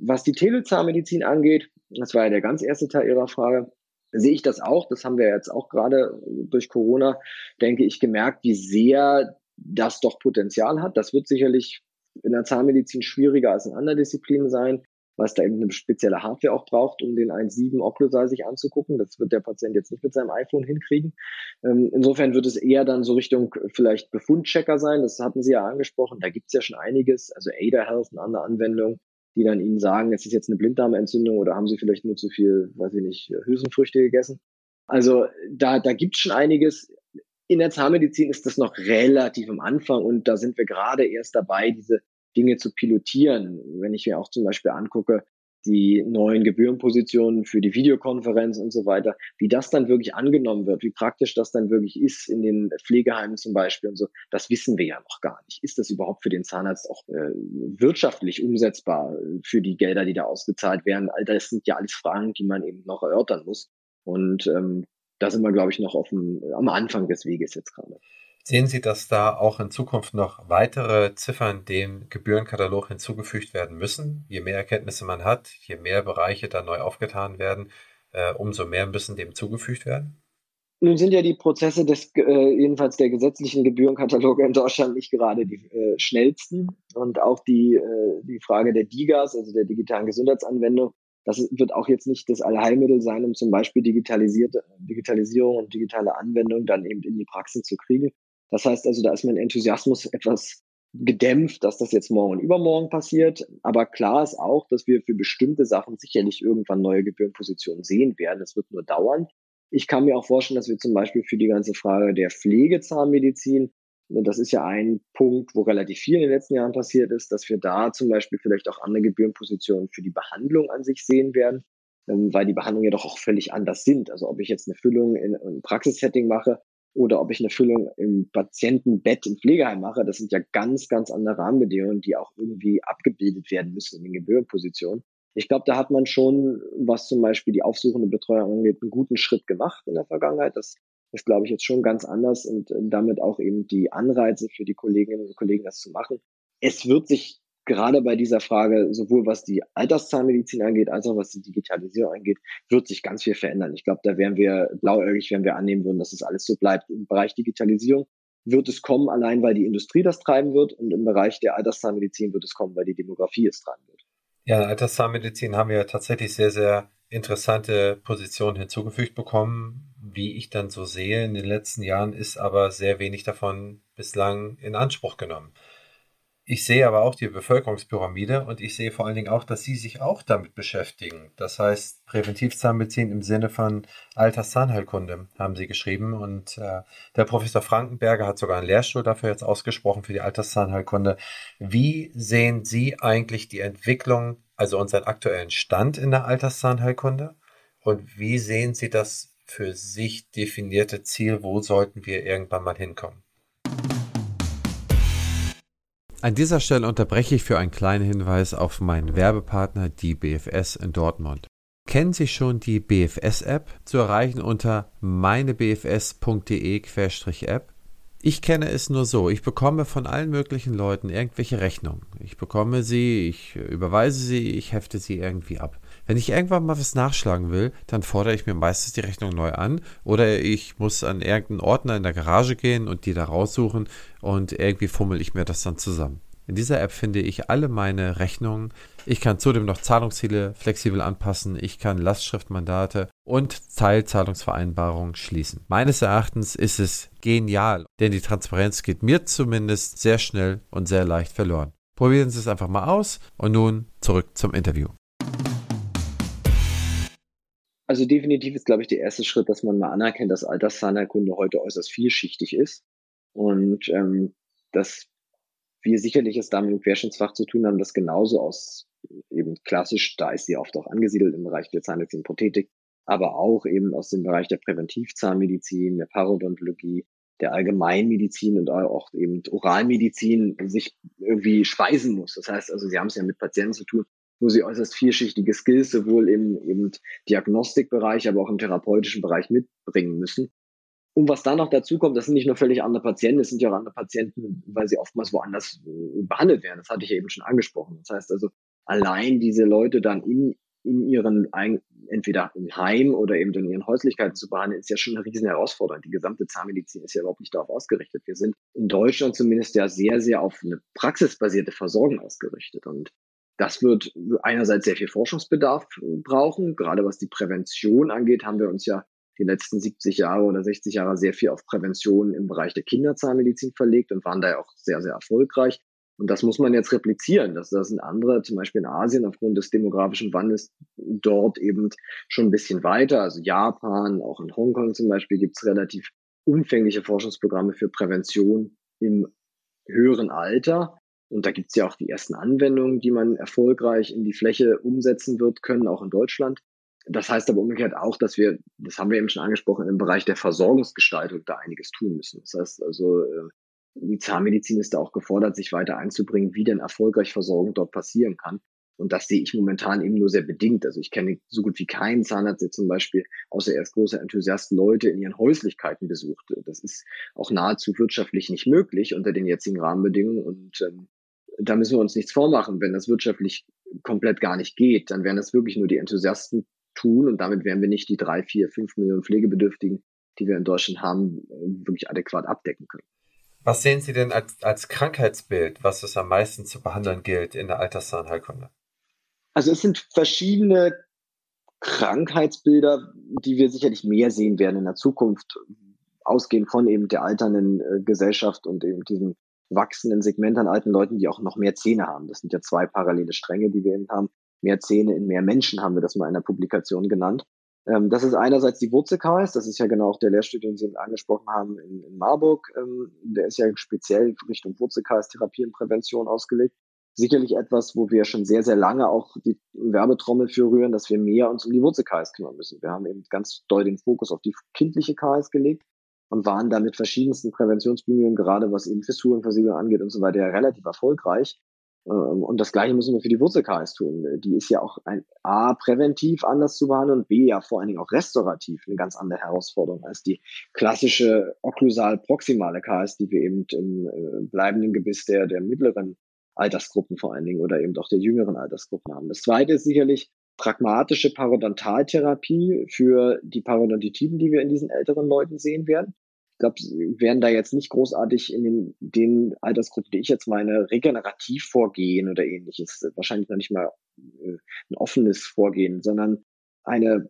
Was die Telezahnmedizin angeht, das war ja der ganz erste Teil Ihrer Frage, sehe ich das auch. Das haben wir jetzt auch gerade durch Corona, denke ich, gemerkt, wie sehr das doch Potenzial hat. Das wird sicherlich in der Zahnmedizin schwieriger als in anderen Disziplinen sein, es da eben eine spezielle Hardware auch braucht, um den 1.7 Occlusal sich anzugucken. Das wird der Patient jetzt nicht mit seinem iPhone hinkriegen. Ähm, insofern wird es eher dann so Richtung vielleicht Befundchecker sein. Das hatten Sie ja angesprochen. Da gibt es ja schon einiges. Also Ada Health, eine andere Anwendung, die dann ihnen sagen, es ist jetzt eine Blinddarmentzündung oder haben sie vielleicht nur zu viel, weiß ich nicht, Hülsenfrüchte gegessen. Also da, da gibt es schon einiges. In der Zahnmedizin ist das noch relativ am Anfang und da sind wir gerade erst dabei, diese Dinge zu pilotieren. Wenn ich mir auch zum Beispiel angucke, die neuen Gebührenpositionen für die Videokonferenz und so weiter, wie das dann wirklich angenommen wird, wie praktisch das dann wirklich ist in den Pflegeheimen zum Beispiel und so, das wissen wir ja noch gar nicht. Ist das überhaupt für den Zahnarzt auch äh, wirtschaftlich umsetzbar für die Gelder, die da ausgezahlt werden? All das sind ja alles Fragen, die man eben noch erörtern muss. Und ähm, da sind wir, glaube ich, noch auf dem, am Anfang des Weges jetzt gerade. Sehen Sie, dass da auch in Zukunft noch weitere Ziffern dem Gebührenkatalog hinzugefügt werden müssen? Je mehr Erkenntnisse man hat, je mehr Bereiche da neu aufgetan werden, äh, umso mehr müssen dem zugefügt werden? Nun sind ja die Prozesse des, äh, jedenfalls der gesetzlichen Gebührenkataloge in Deutschland nicht gerade die äh, schnellsten. Und auch die, äh, die Frage der DIGAs, also der digitalen Gesundheitsanwendung, das wird auch jetzt nicht das Allheilmittel sein, um zum Beispiel digitalisierte Digitalisierung und digitale Anwendung dann eben in die Praxis zu kriegen. Das heißt also, da ist mein Enthusiasmus etwas gedämpft, dass das jetzt morgen und übermorgen passiert. Aber klar ist auch, dass wir für bestimmte Sachen sicherlich irgendwann neue Gebührenpositionen sehen werden. Es wird nur dauern. Ich kann mir auch vorstellen, dass wir zum Beispiel für die ganze Frage der Pflegezahnmedizin, das ist ja ein Punkt, wo relativ viel in den letzten Jahren passiert ist, dass wir da zum Beispiel vielleicht auch andere Gebührenpositionen für die Behandlung an sich sehen werden, ähm, weil die Behandlungen ja doch auch völlig anders sind. Also ob ich jetzt eine Füllung in einem Praxissetting mache oder ob ich eine Füllung im Patientenbett im Pflegeheim mache, das sind ja ganz, ganz andere Rahmenbedingungen, die auch irgendwie abgebildet werden müssen in den Gebührenpositionen. Ich glaube, da hat man schon, was zum Beispiel die aufsuchende Betreuung angeht, einen guten Schritt gemacht in der Vergangenheit. Das ist, glaube ich, jetzt schon ganz anders und damit auch eben die Anreize für die Kolleginnen und Kollegen, das zu machen. Es wird sich gerade bei dieser Frage, sowohl was die Alterszahnmedizin angeht, als auch was die Digitalisierung angeht, wird sich ganz viel verändern. Ich glaube, da wären wir blauäugig, wenn wir annehmen würden, dass es das alles so bleibt. Im Bereich Digitalisierung wird es kommen, allein weil die Industrie das treiben wird und im Bereich der Alterszahnmedizin wird es kommen, weil die Demografie es treiben wird. Ja, in der Alterszahnmedizin haben wir tatsächlich sehr, sehr interessante Positionen hinzugefügt bekommen. Wie ich dann so sehe in den letzten Jahren, ist aber sehr wenig davon bislang in Anspruch genommen. Ich sehe aber auch die Bevölkerungspyramide und ich sehe vor allen Dingen auch, dass Sie sich auch damit beschäftigen. Das heißt, Präventivzahnmedizin im Sinne von Alterszahnheilkunde haben Sie geschrieben und äh, der Professor Frankenberger hat sogar einen Lehrstuhl dafür jetzt ausgesprochen für die Alterszahnheilkunde. Wie sehen Sie eigentlich die Entwicklung, also unseren aktuellen Stand in der Alterszahnheilkunde und wie sehen Sie das für sich definierte Ziel, wo sollten wir irgendwann mal hinkommen? An dieser Stelle unterbreche ich für einen kleinen Hinweis auf meinen Werbepartner, die BFS in Dortmund. Kennen Sie schon die BFS-App? Zu erreichen unter meinebfs.de-App. Ich kenne es nur so. Ich bekomme von allen möglichen Leuten irgendwelche Rechnungen. Ich bekomme sie, ich überweise sie, ich hefte sie irgendwie ab. Wenn ich irgendwann mal was nachschlagen will, dann fordere ich mir meistens die Rechnung neu an oder ich muss an irgendeinen Ordner in der Garage gehen und die da raussuchen und irgendwie fummel ich mir das dann zusammen. In dieser App finde ich alle meine Rechnungen. Ich kann zudem noch Zahlungsziele flexibel anpassen. Ich kann Lastschriftmandate und Teilzahlungsvereinbarungen schließen. Meines Erachtens ist es genial, denn die Transparenz geht mir zumindest sehr schnell und sehr leicht verloren. Probieren Sie es einfach mal aus und nun zurück zum Interview. Also definitiv ist, glaube ich, der erste Schritt, dass man mal anerkennt, dass Alterszahnheilkunde heute äußerst vielschichtig ist und ähm, dass wir sicherlich es damit im Querschnittsfach zu tun haben, das genauso aus eben klassisch, da ist sie oft auch angesiedelt im Bereich der Zahnmedizin Prothetik, aber auch eben aus dem Bereich der Präventivzahnmedizin, der Parodontologie, der Allgemeinmedizin und auch eben Oralmedizin sich irgendwie speisen muss. Das heißt also, sie haben es ja mit Patienten zu tun, wo sie äußerst vielschichtige Skills sowohl im eben Diagnostikbereich, aber auch im therapeutischen Bereich mitbringen müssen. Und was da noch dazu kommt, das sind nicht nur völlig andere Patienten, es sind ja auch andere Patienten, weil sie oftmals woanders äh, behandelt werden. Das hatte ich ja eben schon angesprochen. Das heißt also, allein diese Leute dann in, in ihren, entweder im Heim oder eben in ihren Häuslichkeiten zu behandeln, ist ja schon eine riesen Herausforderung. Die gesamte Zahnmedizin ist ja überhaupt nicht darauf ausgerichtet. Wir sind in Deutschland zumindest ja sehr, sehr auf eine praxisbasierte Versorgung ausgerichtet. Und das wird einerseits sehr viel Forschungsbedarf brauchen. Gerade was die Prävention angeht, haben wir uns ja die letzten 70 Jahre oder 60 Jahre sehr viel auf Prävention im Bereich der Kinderzahnmedizin verlegt und waren da ja auch sehr, sehr erfolgreich. Und das muss man jetzt replizieren. Das, das sind andere, zum Beispiel in Asien, aufgrund des demografischen Wandels dort eben schon ein bisschen weiter. Also Japan, auch in Hongkong zum Beispiel gibt es relativ umfängliche Forschungsprogramme für Prävention im höheren Alter. Und da gibt es ja auch die ersten Anwendungen, die man erfolgreich in die Fläche umsetzen wird können, auch in Deutschland. Das heißt aber umgekehrt auch, dass wir, das haben wir eben schon angesprochen, im Bereich der Versorgungsgestaltung da einiges tun müssen. Das heißt also, äh, die Zahnmedizin ist da auch gefordert, sich weiter einzubringen, wie denn erfolgreich Versorgung dort passieren kann. Und das sehe ich momentan eben nur sehr bedingt. Also ich kenne so gut wie keinen Zahnarzt, der zum Beispiel, außer er ist großer Enthusiast, Leute in ihren Häuslichkeiten besucht. Das ist auch nahezu wirtschaftlich nicht möglich unter den jetzigen Rahmenbedingungen. Und ähm, da müssen wir uns nichts vormachen. Wenn das wirtschaftlich komplett gar nicht geht, dann wären das wirklich nur die Enthusiasten tun und damit werden wir nicht die drei, vier, fünf Millionen Pflegebedürftigen, die wir in Deutschland haben, äh, wirklich adäquat abdecken können. Was sehen Sie denn als, als Krankheitsbild, was es am meisten zu behandeln gilt in der Alterszahnheilkunde? Also es sind verschiedene Krankheitsbilder, die wir sicherlich mehr sehen werden in der Zukunft, ausgehend von eben der alternden äh, Gesellschaft und eben diesem wachsenden Segment an alten Leuten, die auch noch mehr Zähne haben. Das sind ja zwei parallele Stränge, die wir eben haben mehr Zähne in mehr Menschen, haben wir das mal in der Publikation genannt. Ähm, das ist einerseits die Wurzelkaries, das ist ja genau auch der Lehrstuhl, den Sie angesprochen haben in, in Marburg. Ähm, der ist ja speziell Richtung Wurzelkaries-Therapie und Prävention ausgelegt. Sicherlich etwas, wo wir schon sehr, sehr lange auch die Werbetrommel für rühren, dass wir mehr uns um die Wurzelkaries kümmern müssen. Wir haben eben ganz doll den Fokus auf die kindliche Karies gelegt und waren da mit verschiedensten Präventionsbemühungen, gerade was eben Fissurenversiegelung angeht und so weiter, ja relativ erfolgreich. Ähm, und das Gleiche müssen wir für die Wurzelkaries tun. Die ist ja auch ein A, präventiv anders zu behandeln und B, ja vor allen Dingen auch restaurativ eine ganz andere Herausforderung als die klassische okklusal-proximale Karies, die wir eben im äh, bleibenden Gebiss der, der mittleren Altersgruppen vor allen Dingen oder eben auch der jüngeren Altersgruppen haben. Das zweite ist sicherlich pragmatische Parodontaltherapie für die Parodontitiden, die wir in diesen älteren Leuten sehen werden glaube, werden da jetzt nicht großartig in den, den Altersgruppen, die ich jetzt meine, regenerativ vorgehen oder ähnliches. Wahrscheinlich noch nicht mal äh, ein offenes Vorgehen, sondern eine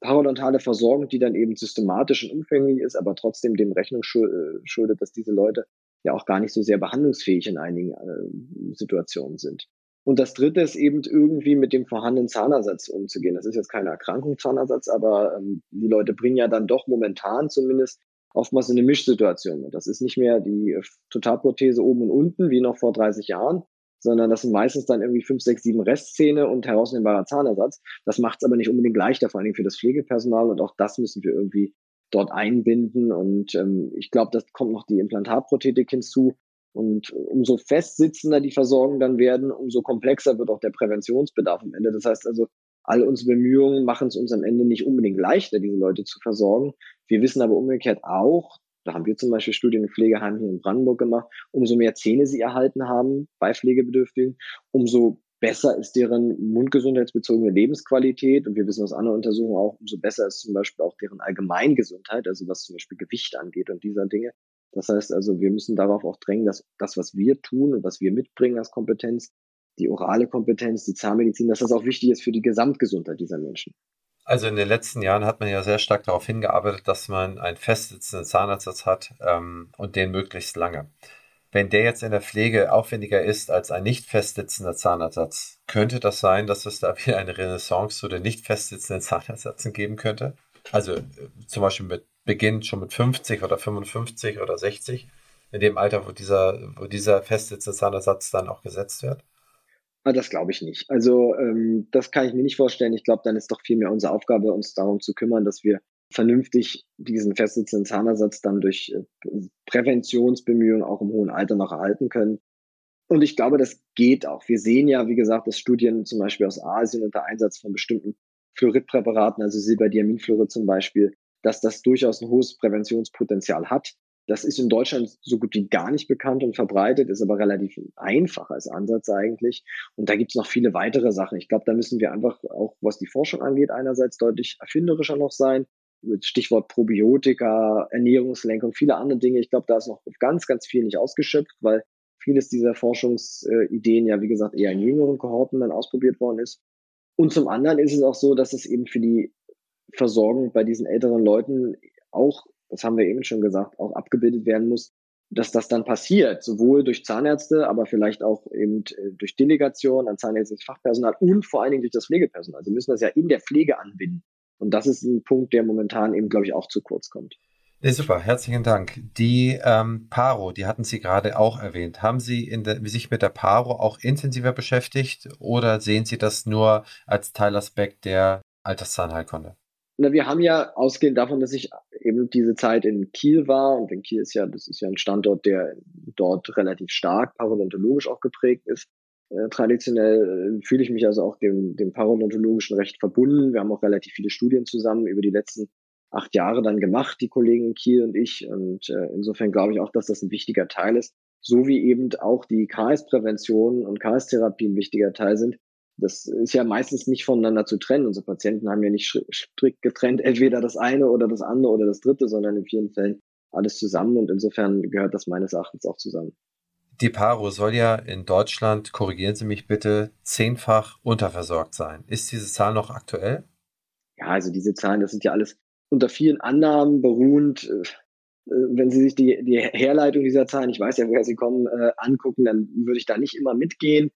parodontale Versorgung, die dann eben systematisch und umfänglich ist, aber trotzdem dem Rechnung äh, schuldet, dass diese Leute ja auch gar nicht so sehr behandlungsfähig in einigen äh, Situationen sind. Und das dritte ist eben irgendwie mit dem vorhandenen Zahnersatz umzugehen. Das ist jetzt keine Erkrankung, Zahnersatz, aber ähm, die Leute bringen ja dann doch momentan zumindest oftmals eine Mischsituation. Das ist nicht mehr die äh, Totalprothese oben und unten wie noch vor 30 Jahren, sondern das sind meistens dann irgendwie fünf, sechs, sieben Restzähne und herausnehmbarer Zahnersatz. Das macht es aber nicht unbedingt leichter, vor allem für das Pflegepersonal und auch das müssen wir irgendwie dort einbinden. Und ähm, ich glaube, das kommt noch die Implantatprothetik hinzu. Und umso festsitzender die Versorgung dann werden, umso komplexer wird auch der Präventionsbedarf am Ende. Das heißt also, all unsere Bemühungen machen es uns am Ende nicht unbedingt leichter, diese Leute zu versorgen. Wir wissen aber umgekehrt auch, da haben wir zum Beispiel Studien im Pflegeheim hier in Brandenburg gemacht, umso mehr Zähne sie erhalten haben bei Pflegebedürftigen, umso besser ist deren mundgesundheitsbezogene Lebensqualität und wir wissen aus anderen Untersuchungen auch, umso besser ist zum Beispiel auch deren Allgemeingesundheit, also was zum Beispiel Gewicht angeht und dieser Dinge. Das heißt also, wir müssen darauf auch drängen, dass das, was wir tun und was wir mitbringen als Kompetenz, die orale Kompetenz, die Zahnmedizin, dass das auch wichtig ist für die Gesamtgesundheit dieser Menschen. Also in den letzten Jahren hat man ja sehr stark darauf hingearbeitet, dass man einen festsitzenden Zahnersatz hat ähm, und den möglichst lange. Wenn der jetzt in der Pflege aufwendiger ist als ein nicht festsitzender Zahnersatz, könnte das sein, dass es da wieder eine Renaissance zu den nicht festsitzenden Zahnersatzen geben könnte? Also äh, zum Beispiel mit Beginn schon mit 50 oder 55 oder 60, in dem Alter, wo dieser, wo dieser festsitzende Zahnersatz dann auch gesetzt wird? Ah, das glaube ich nicht. Also ähm, das kann ich mir nicht vorstellen. Ich glaube, dann ist doch vielmehr unsere Aufgabe, uns darum zu kümmern, dass wir vernünftig diesen festsitzenden Zahnersatz dann durch äh, Präventionsbemühungen auch im hohen Alter noch erhalten können. Und ich glaube, das geht auch. Wir sehen ja, wie gesagt, dass Studien zum Beispiel aus Asien unter Einsatz von bestimmten Fluoridpräparaten, also Silberdiaminfluorid zum Beispiel, dass das durchaus ein hohes Präventionspotenzial hat. Das ist in Deutschland so gut wie gar nicht bekannt und verbreitet, ist aber relativ einfach als Ansatz eigentlich. Und da gibt es noch viele weitere Sachen. Ich glaube, da müssen wir einfach auch, was die Forschung angeht, einerseits deutlich erfinderischer noch sein. Stichwort Probiotika, Ernährungslenkung, viele andere Dinge. Ich glaube, da ist noch ganz, ganz viel nicht ausgeschöpft, weil vieles dieser Forschungsideen ja, wie gesagt, eher in jüngeren Kohorten dann ausprobiert worden ist. Und zum anderen ist es auch so, dass es eben für die Versorgung bei diesen älteren Leuten auch das haben wir eben schon gesagt, auch abgebildet werden muss, dass das dann passiert, sowohl durch Zahnärzte, aber vielleicht auch eben äh, durch Delegation an zahnärztliches Fachpersonal und vor allen Dingen durch das Pflegepersonal. Sie müssen das ja in der Pflege anbinden. Und das ist ein Punkt, der momentan eben, glaube ich, auch zu kurz kommt. Nee, super, herzlichen Dank. Die ähm, Paro, die hatten Sie gerade auch erwähnt. Haben Sie der, sich mit der Paro auch intensiver beschäftigt oder sehen Sie das nur als Teilaspekt der Alterszahnheilkunde? Na, wir haben ja ausgehend davon, dass ich eben diese Zeit in Kiel war und in Kiel ist ja, das ist ja ein Standort, der dort relativ stark parodontologisch auch geprägt ist. Äh, traditionell äh, fühle ich mich also auch dem, dem parodontologischen Recht verbunden. Wir haben auch relativ viele Studien zusammen über die letzten acht Jahre dann gemacht, die Kollegen in Kiel und ich. Und äh, insofern glaube ich auch, dass das ein wichtiger Teil ist, so wie eben auch die KS-Prävention und KS-Therapie ein wichtiger Teil sind, das ist ja meistens nicht voneinander zu trennen. Unsere Patienten haben ja nicht strikt getrennt, entweder das eine oder das andere oder das dritte, sondern in vielen Fällen alles zusammen und insofern gehört das meines Erachtens auch zusammen. Die Paro soll ja in Deutschland, korrigieren Sie mich bitte, zehnfach unterversorgt sein. Ist diese Zahl noch aktuell? Ja, also diese Zahlen, das sind ja alles unter vielen Annahmen beruhend. Äh, wenn Sie sich die, die Herleitung dieser Zahlen, ich weiß ja, woher sie kommen, äh, angucken, dann würde ich da nicht immer mitgehen.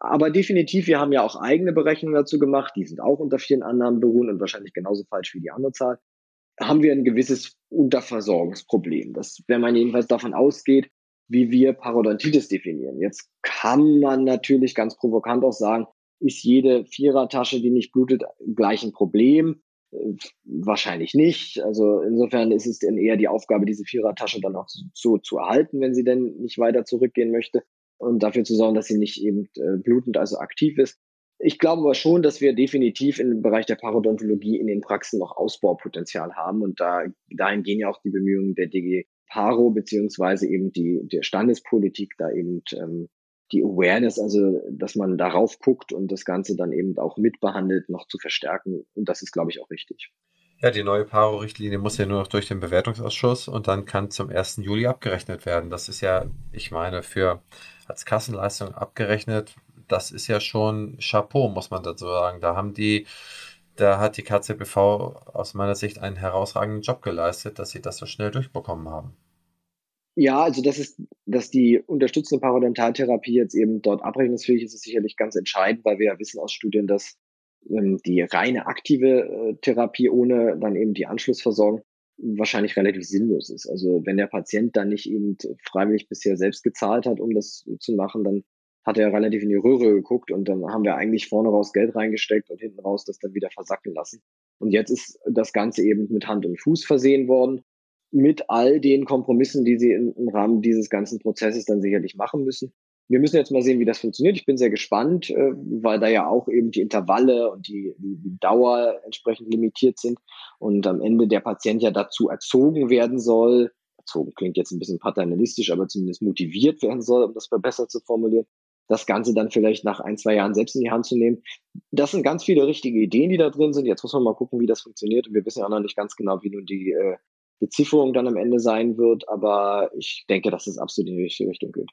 Aber definitiv, wir haben ja auch eigene Berechnungen dazu gemacht, die sind auch unter vielen Annahmen beruhen und wahrscheinlich genauso falsch wie die andere Zahl. Haben wir ein gewisses Unterversorgungsproblem. Das, wenn man jedenfalls davon ausgeht, wie wir Parodontitis definieren. Jetzt kann man natürlich ganz provokant auch sagen, ist jede Vierertasche, die nicht blutet, gleich ein Problem? Äh, wahrscheinlich nicht. Also insofern ist es denn eher die Aufgabe, diese Vierertasche dann auch so zu erhalten, wenn sie denn nicht weiter zurückgehen möchte und dafür zu sorgen, dass sie nicht eben äh, blutend, also aktiv ist. Ich glaube aber schon, dass wir definitiv im Bereich der Parodontologie in den Praxen noch Ausbaupotenzial haben und da dahin gehen ja auch die Bemühungen der DG Paro beziehungsweise eben die der Standespolitik da eben ähm, die Awareness, also dass man darauf guckt und das Ganze dann eben auch mitbehandelt, noch zu verstärken. Und das ist, glaube ich, auch richtig. Ja, die neue Paro-Richtlinie muss ja nur noch durch den Bewertungsausschuss und dann kann zum 1. Juli abgerechnet werden. Das ist ja, ich meine, für als Kassenleistung abgerechnet. Das ist ja schon Chapeau, muss man dazu sagen. Da haben die, da hat die KZBV aus meiner Sicht einen herausragenden Job geleistet, dass sie das so schnell durchbekommen haben. Ja, also das ist, dass die unterstützende Parodontaltherapie jetzt eben dort abrechnungsfähig ist, ist sicherlich ganz entscheidend, weil wir ja wissen aus Studien, dass ähm, die reine aktive äh, Therapie ohne dann eben die Anschlussversorgung wahrscheinlich relativ sinnlos ist. Also wenn der Patient dann nicht eben freiwillig bisher selbst gezahlt hat, um das zu machen, dann hat er relativ in die Röhre geguckt und dann haben wir eigentlich vorne raus Geld reingesteckt und hinten raus das dann wieder versacken lassen. Und jetzt ist das Ganze eben mit Hand und Fuß versehen worden, mit all den Kompromissen, die sie im Rahmen dieses ganzen Prozesses dann sicherlich machen müssen wir müssen jetzt mal sehen, wie das funktioniert. Ich bin sehr gespannt, äh, weil da ja auch eben die Intervalle und die, die Dauer entsprechend limitiert sind und am Ende der Patient ja dazu erzogen werden soll, aufgezogen. Klingt jetzt ein bisschen paternalistisch, aber zumindest motiviert werden soll, um das besser zu formulieren. Das Ganze dann vielleicht nach ein, zwei Jahren selbst in die Hand zu nehmen. Das sind ganz viele richtige Ideen, die da drin sind. Jetzt muss man mal gucken, wie das funktioniert. Und wir wissen ja auch noch nicht ganz genau, wie nun die äh, Bezifferung dann am Ende sein wird. Aber ich denke, dass es absolut in die richtige Richtung geht.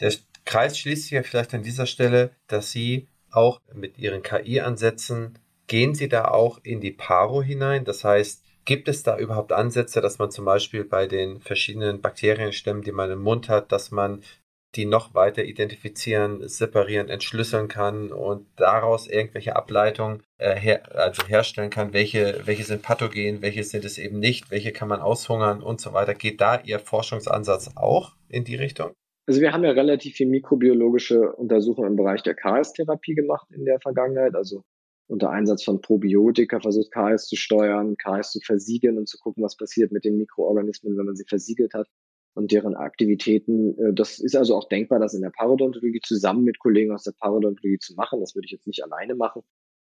Der Kreis schließt sich ja vielleicht an dieser Stelle, dass Sie auch mit Ihren KI-Ansätzen gehen Sie da auch in die Paro hinein? Das heißt, gibt es da überhaupt Ansätze, dass man zum Beispiel bei den verschiedenen Bakterienstämmen, die man im Mund hat, dass man die noch weiter identifizieren, separieren, entschlüsseln kann und daraus irgendwelche Ableitungen äh, her, also herstellen kann, welche, welche sind pathogen, welche sind es eben nicht, welche kann man aushungern und so weiter. Geht da Ihr Forschungsansatz auch in die Richtung? Also wir haben ja relativ viel mikrobiologische Untersuchungen im Bereich der KS-Therapie gemacht in der Vergangenheit. Also unter Einsatz von Probiotika versucht KS zu steuern, KS zu versiegeln und zu gucken, was passiert mit den Mikroorganismen, wenn man sie versiegelt hat und deren Aktivitäten. Äh, das ist also auch denkbar, das in der Parodontologie zusammen mit Kollegen aus der Parodontologie zu machen. Das würde ich jetzt nicht alleine machen,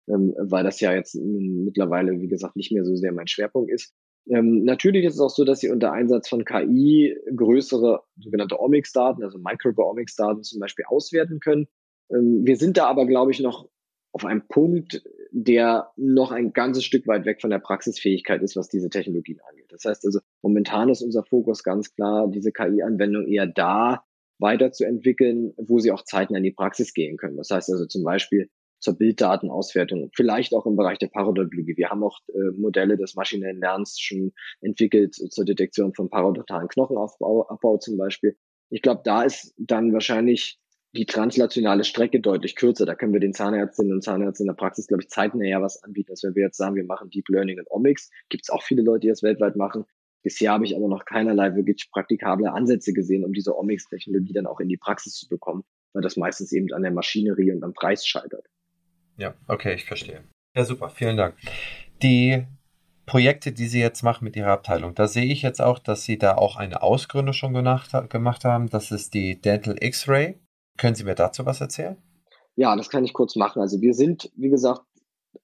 ähm, weil das ja jetzt mittlerweile, wie gesagt, nicht mehr so sehr mein Schwerpunkt ist. Ähm, natürlich ist es auch so, dass sie unter Einsatz von KI größere sogenannte Omics-Daten, also Microbiomics-Daten zum Beispiel auswerten können. Ähm, wir sind da aber, glaube ich, noch auf einem Punkt, der noch ein ganzes Stück weit weg von der Praxisfähigkeit ist, was diese Technologien angeht. Das heißt also, momentan ist unser Fokus ganz klar, diese KI-Anwendung eher da weiterzuentwickeln, wo sie auch zeitnah in die Praxis gehen können. Das heißt also zum Beispiel zur Bilddatenauswertung, vielleicht auch im Bereich der Parodontologie. Wir haben auch äh, Modelle des maschinellen Lernens schon entwickelt zur Detektion von parodontalen Knochenabbau Abbau zum Beispiel. Ich glaube, da ist dann wahrscheinlich die translationale Strecke deutlich kürzer. Da können wir den Zahnärztinnen und Zahnärzten in der Praxis, glaube ich, zeitnäher was anbieten, als wenn wir jetzt sagen, wir machen Deep Learning und Omics. Gibt es auch viele Leute, die das weltweit machen. Bisher habe ich aber noch keinerlei wirklich praktikable Ansätze gesehen, um diese Omics-Technologie dann auch in die Praxis zu bekommen, weil das meistens eben an der Maschinerie und am Preis scheitert. Ja, okay, ich verstehe. Ja, super, vielen Dank. Die Projekte, die Sie jetzt machen mit Ihrer Abteilung, da sehe ich jetzt auch, dass Sie da auch eine Ausgründung schon gemacht haben. Das ist die Dental X-Ray. Können Sie mir dazu was erzählen? Ja, das kann ich kurz machen. Also wir sind, wie gesagt,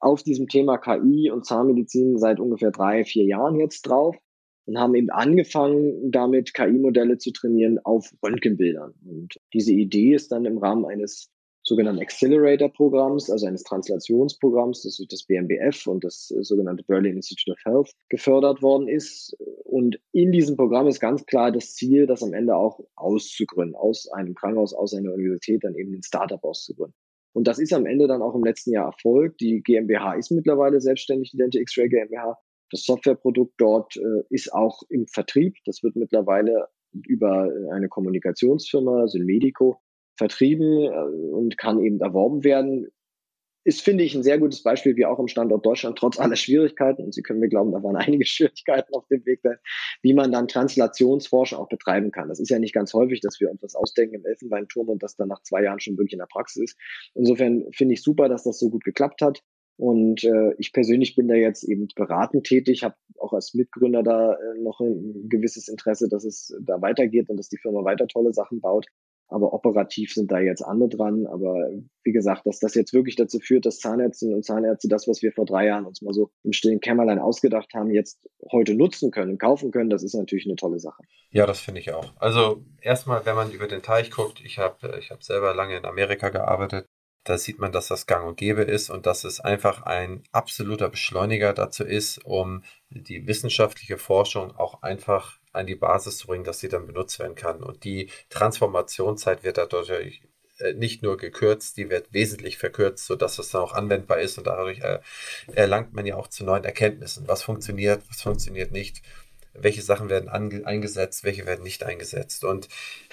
auf diesem Thema KI und Zahnmedizin seit ungefähr drei, vier Jahren jetzt drauf und haben eben angefangen, damit KI-Modelle zu trainieren auf Röntgenbildern. Und diese Idee ist dann im Rahmen eines sogenannten Accelerator-Programms, also eines Translationsprogramms, das durch das BMBF und das äh, sogenannte Berlin Institute of Health gefördert worden ist. Und in diesem Programm ist ganz klar das Ziel, das am Ende auch auszugründen, aus einem Krankenhaus, aus einer Universität dann eben ein Startup auszugründen. Und das ist am Ende dann auch im letzten Jahr erfolgt. Die GmbH ist mittlerweile selbstständig, die Dente X-Ray GmbH. Das Softwareprodukt dort äh, ist auch im Vertrieb. Das wird mittlerweile über eine Kommunikationsfirma, Synmedico, vertrieben äh, und kann eben erworben werden. Ist, finde ich, ein sehr gutes Beispiel, wie auch im Standort Deutschland, trotz aller Schwierigkeiten, und Sie können mir glauben, da waren einige Schwierigkeiten auf dem Weg, wie man dann Translationsforschung auch betreiben kann. Das ist ja nicht ganz häufig, dass wir uns was ausdenken im Elfenbeinturm und das dann nach zwei Jahren schon wirklich in der Praxis ist. Insofern finde ich super, dass das so gut geklappt hat. Und äh, ich persönlich bin da jetzt eben beratend tätig, habe auch als Mitgründer da äh, noch ein gewisses Interesse, dass es da weitergeht und dass die Firma weiter tolle Sachen baut. Aber operativ sind da jetzt andere dran. Aber wie gesagt, dass das jetzt wirklich dazu führt, dass Zahnärztinnen und Zahnärzte das, was wir vor drei Jahren uns mal so im stillen Kämmerlein ausgedacht haben, jetzt heute nutzen können, kaufen können, das ist natürlich eine tolle Sache. Ja, das finde ich auch. Also erstmal, wenn man über den Teich guckt, ich habe ich hab selber lange in Amerika gearbeitet, da sieht man, dass das gang und gäbe ist und dass es einfach ein absoluter Beschleuniger dazu ist, um die wissenschaftliche Forschung auch einfach an die Basis zu bringen, dass sie dann benutzt werden kann. Und die Transformationszeit wird dadurch äh, nicht nur gekürzt, die wird wesentlich verkürzt, sodass es dann auch anwendbar ist und dadurch äh, erlangt man ja auch zu neuen Erkenntnissen. Was funktioniert, was funktioniert nicht, welche Sachen werden eingesetzt, welche werden nicht eingesetzt. Und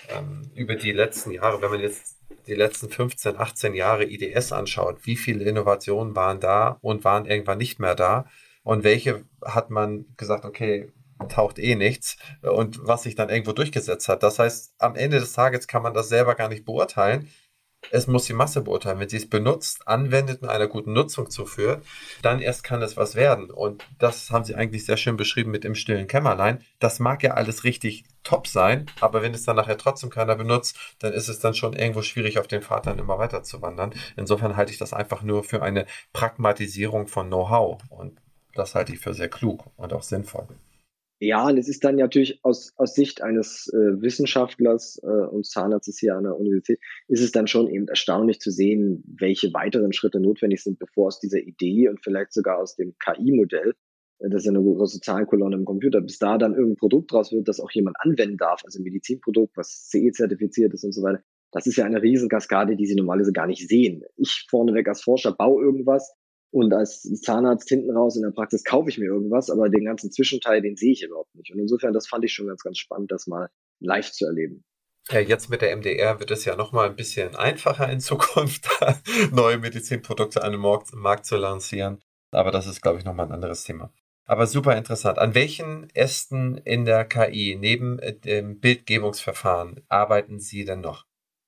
ähm, über die letzten Jahre, wenn man jetzt die letzten 15, 18 Jahre IDS anschaut, wie viele Innovationen waren da und waren irgendwann nicht mehr da und welche hat man gesagt, okay, taucht eh nichts und was sich dann irgendwo durchgesetzt hat. Das heißt, am Ende des Tages kann man das selber gar nicht beurteilen. Es muss die Masse beurteilen. Wenn sie es benutzt, anwendet und einer guten Nutzung zuführt, dann erst kann es was werden. Und das haben sie eigentlich sehr schön beschrieben mit dem stillen Kämmerlein. Das mag ja alles richtig top sein, aber wenn es dann nachher trotzdem keiner benutzt, dann ist es dann schon irgendwo schwierig, auf den Pfad dann immer weiter zu wandern. Insofern halte ich das einfach nur für eine Pragmatisierung von Know-how. Und das halte ich für sehr klug und auch sinnvoll. Ja, und es ist dann natürlich aus, aus Sicht eines äh, Wissenschaftlers äh, und Zahnarztes hier an der Universität, ist es dann schon eben erstaunlich zu sehen, welche weiteren Schritte notwendig sind, bevor aus dieser Idee und vielleicht sogar aus dem KI-Modell, äh, das ist ja eine große Zahlenkolonne im Computer, bis da dann irgendein Produkt draus wird, das auch jemand anwenden darf, also ein Medizinprodukt, was CE-zertifiziert ist und so weiter. Das ist ja eine Riesenkaskade, die Sie normalerweise gar nicht sehen. Ich vorneweg als Forscher baue irgendwas, und als Zahnarzt hinten raus in der Praxis kaufe ich mir irgendwas, aber den ganzen Zwischenteil, den sehe ich überhaupt nicht. Und insofern, das fand ich schon ganz, ganz spannend, das mal live zu erleben. Ja, jetzt mit der MDR wird es ja nochmal ein bisschen einfacher in Zukunft, neue Medizinprodukte an den Markt zu lancieren. Aber das ist, glaube ich, nochmal ein anderes Thema. Aber super interessant. An welchen Ästen in der KI neben dem Bildgebungsverfahren arbeiten Sie denn noch?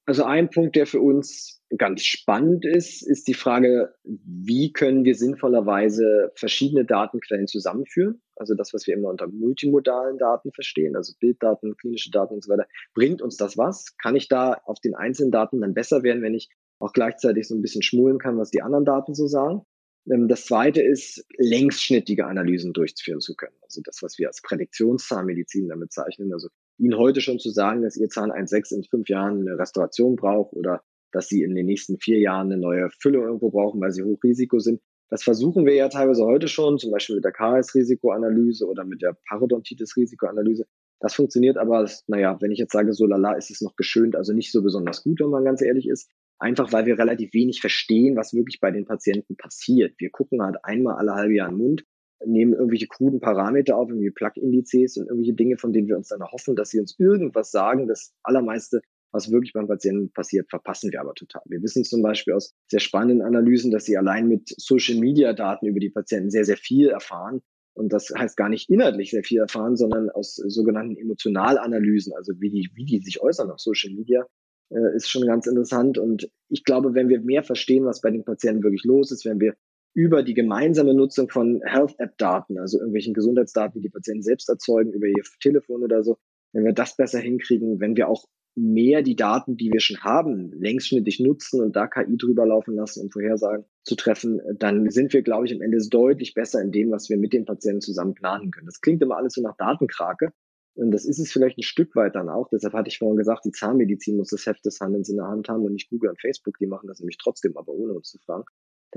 Also ein Punkt, der für uns ganz spannend ist, ist die Frage, wie können wir sinnvollerweise verschiedene Datenquellen zusammenführen? Also das, was wir immer unter multimodalen Daten verstehen, also Bilddaten, klinische Daten und so weiter. Bringt uns das was? Kann ich da auf den einzelnen Daten dann besser werden, wenn ich auch gleichzeitig so ein bisschen schmulen kann, was die anderen Daten so sagen? Ähm, das zweite ist, längsschnittige Analysen durchführen zu können. Also das, was wir als Prädiktionszahnmedizin damit zeichnen. Also Ihnen heute schon zu sagen, dass Ihr Zahn 1,6 in fünf Jahren eine Restauration braucht oder dass sie in den nächsten vier Jahren eine neue Füllung irgendwo brauchen, weil sie Hochrisiko sind. Das versuchen wir ja teilweise heute schon, zum Beispiel mit der KS-Risikoanalyse oder mit der Parodontitis-Risikoanalyse. Das funktioniert aber, naja, wenn ich jetzt sage, so lala, ist es noch geschönt, also nicht so besonders gut, wenn man ganz ehrlich ist. Einfach weil wir relativ wenig verstehen, was wirklich bei den Patienten passiert. Wir gucken halt einmal alle halbe Jahr im Mund, nehmen irgendwelche kruden Parameter auf, irgendwie Plug-Indizes und irgendwelche Dinge, von denen wir uns dann erhoffen, dass sie uns irgendwas sagen. Das allermeiste was wirklich beim Patienten passiert, verpassen wir aber total. Wir wissen zum Beispiel aus sehr spannenden Analysen, dass sie allein mit Social-Media-Daten über die Patienten sehr, sehr viel erfahren. Und das heißt gar nicht inhaltlich sehr viel erfahren, sondern aus sogenannten Emotionalanalysen, also wie die, wie die sich äußern auf Social Media, äh, ist schon ganz interessant. Und ich glaube, wenn wir mehr verstehen, was bei den Patienten wirklich los ist, wenn wir über die gemeinsame Nutzung von Health-App-Daten, also irgendwelchen Gesundheitsdaten, die die Patienten selbst erzeugen, über ihr Telefon oder so, wenn wir das besser hinkriegen, wenn wir auch mehr die Daten, die wir schon haben, längsschnittig nutzen und da KI drüber laufen lassen, um Vorhersagen zu treffen, dann sind wir, glaube ich, am Ende deutlich besser in dem, was wir mit den Patienten zusammen planen können. Das klingt immer alles so nach Datenkrake. Und das ist es vielleicht ein Stück weit dann auch. Deshalb hatte ich vorhin gesagt, die Zahnmedizin muss das Heft des Handelns in der Hand haben und nicht Google und Facebook. Die machen das nämlich trotzdem, aber ohne uns zu fragen.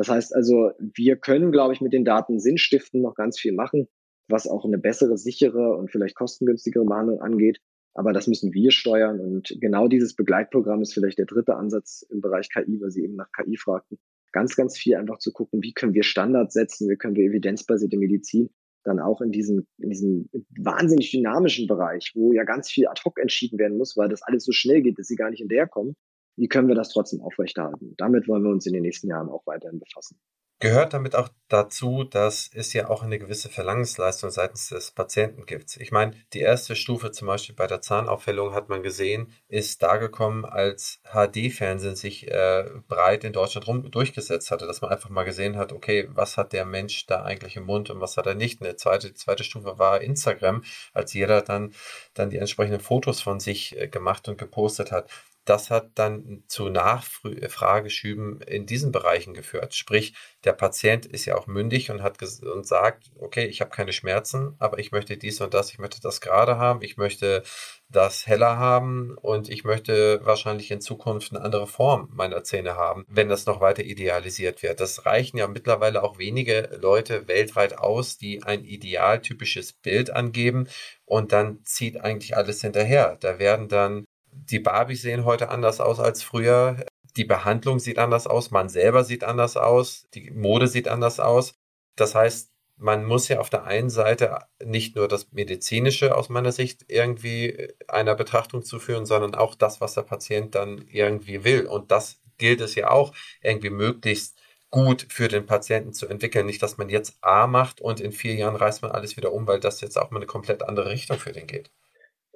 Das heißt also, wir können, glaube ich, mit den Daten Sinnstiften noch ganz viel machen, was auch eine bessere, sichere und vielleicht kostengünstigere Behandlung angeht. Aber das müssen wir steuern. Und genau dieses Begleitprogramm ist vielleicht der dritte Ansatz im Bereich KI, weil Sie eben nach KI fragten. Ganz, ganz viel einfach zu gucken, wie können wir Standards setzen, wie können wir evidenzbasierte Medizin dann auch in diesem, in diesem wahnsinnig dynamischen Bereich, wo ja ganz viel ad hoc entschieden werden muss, weil das alles so schnell geht, dass sie gar nicht hinterherkommen. Wie können wir das trotzdem aufrechterhalten? Damit wollen wir uns in den nächsten Jahren auch weiterhin befassen. Gehört damit auch dazu, dass es ja auch eine gewisse Verlangensleistung seitens des Patienten gibt. Ich meine, die erste Stufe zum Beispiel bei der Zahnaufhellung hat man gesehen, ist dargekommen, als HD-Fernsehen sich äh, breit in Deutschland rum durchgesetzt hatte, dass man einfach mal gesehen hat, okay, was hat der Mensch da eigentlich im Mund und was hat er nicht. Eine zweite, die zweite Stufe war Instagram, als jeder dann, dann die entsprechenden Fotos von sich äh, gemacht und gepostet hat das hat dann zu Nachfrageschüben in diesen Bereichen geführt. Sprich, der Patient ist ja auch mündig und hat und sagt, okay, ich habe keine Schmerzen, aber ich möchte dies und das, ich möchte das gerade haben, ich möchte das heller haben und ich möchte wahrscheinlich in Zukunft eine andere Form meiner Zähne haben, wenn das noch weiter idealisiert wird. Das reichen ja mittlerweile auch wenige Leute weltweit aus, die ein idealtypisches Bild angeben und dann zieht eigentlich alles hinterher. Da werden dann die Barbies sehen heute anders aus als früher. Die Behandlung sieht anders aus, man selber sieht anders aus, die Mode sieht anders aus. Das heißt, man muss ja auf der einen Seite nicht nur das Medizinische aus meiner Sicht irgendwie einer Betrachtung zuführen, sondern auch das, was der Patient dann irgendwie will. Und das gilt es ja auch irgendwie möglichst gut für den Patienten zu entwickeln. Nicht, dass man jetzt A macht und in vier Jahren reißt man alles wieder um, weil das jetzt auch mal eine komplett andere Richtung für den geht.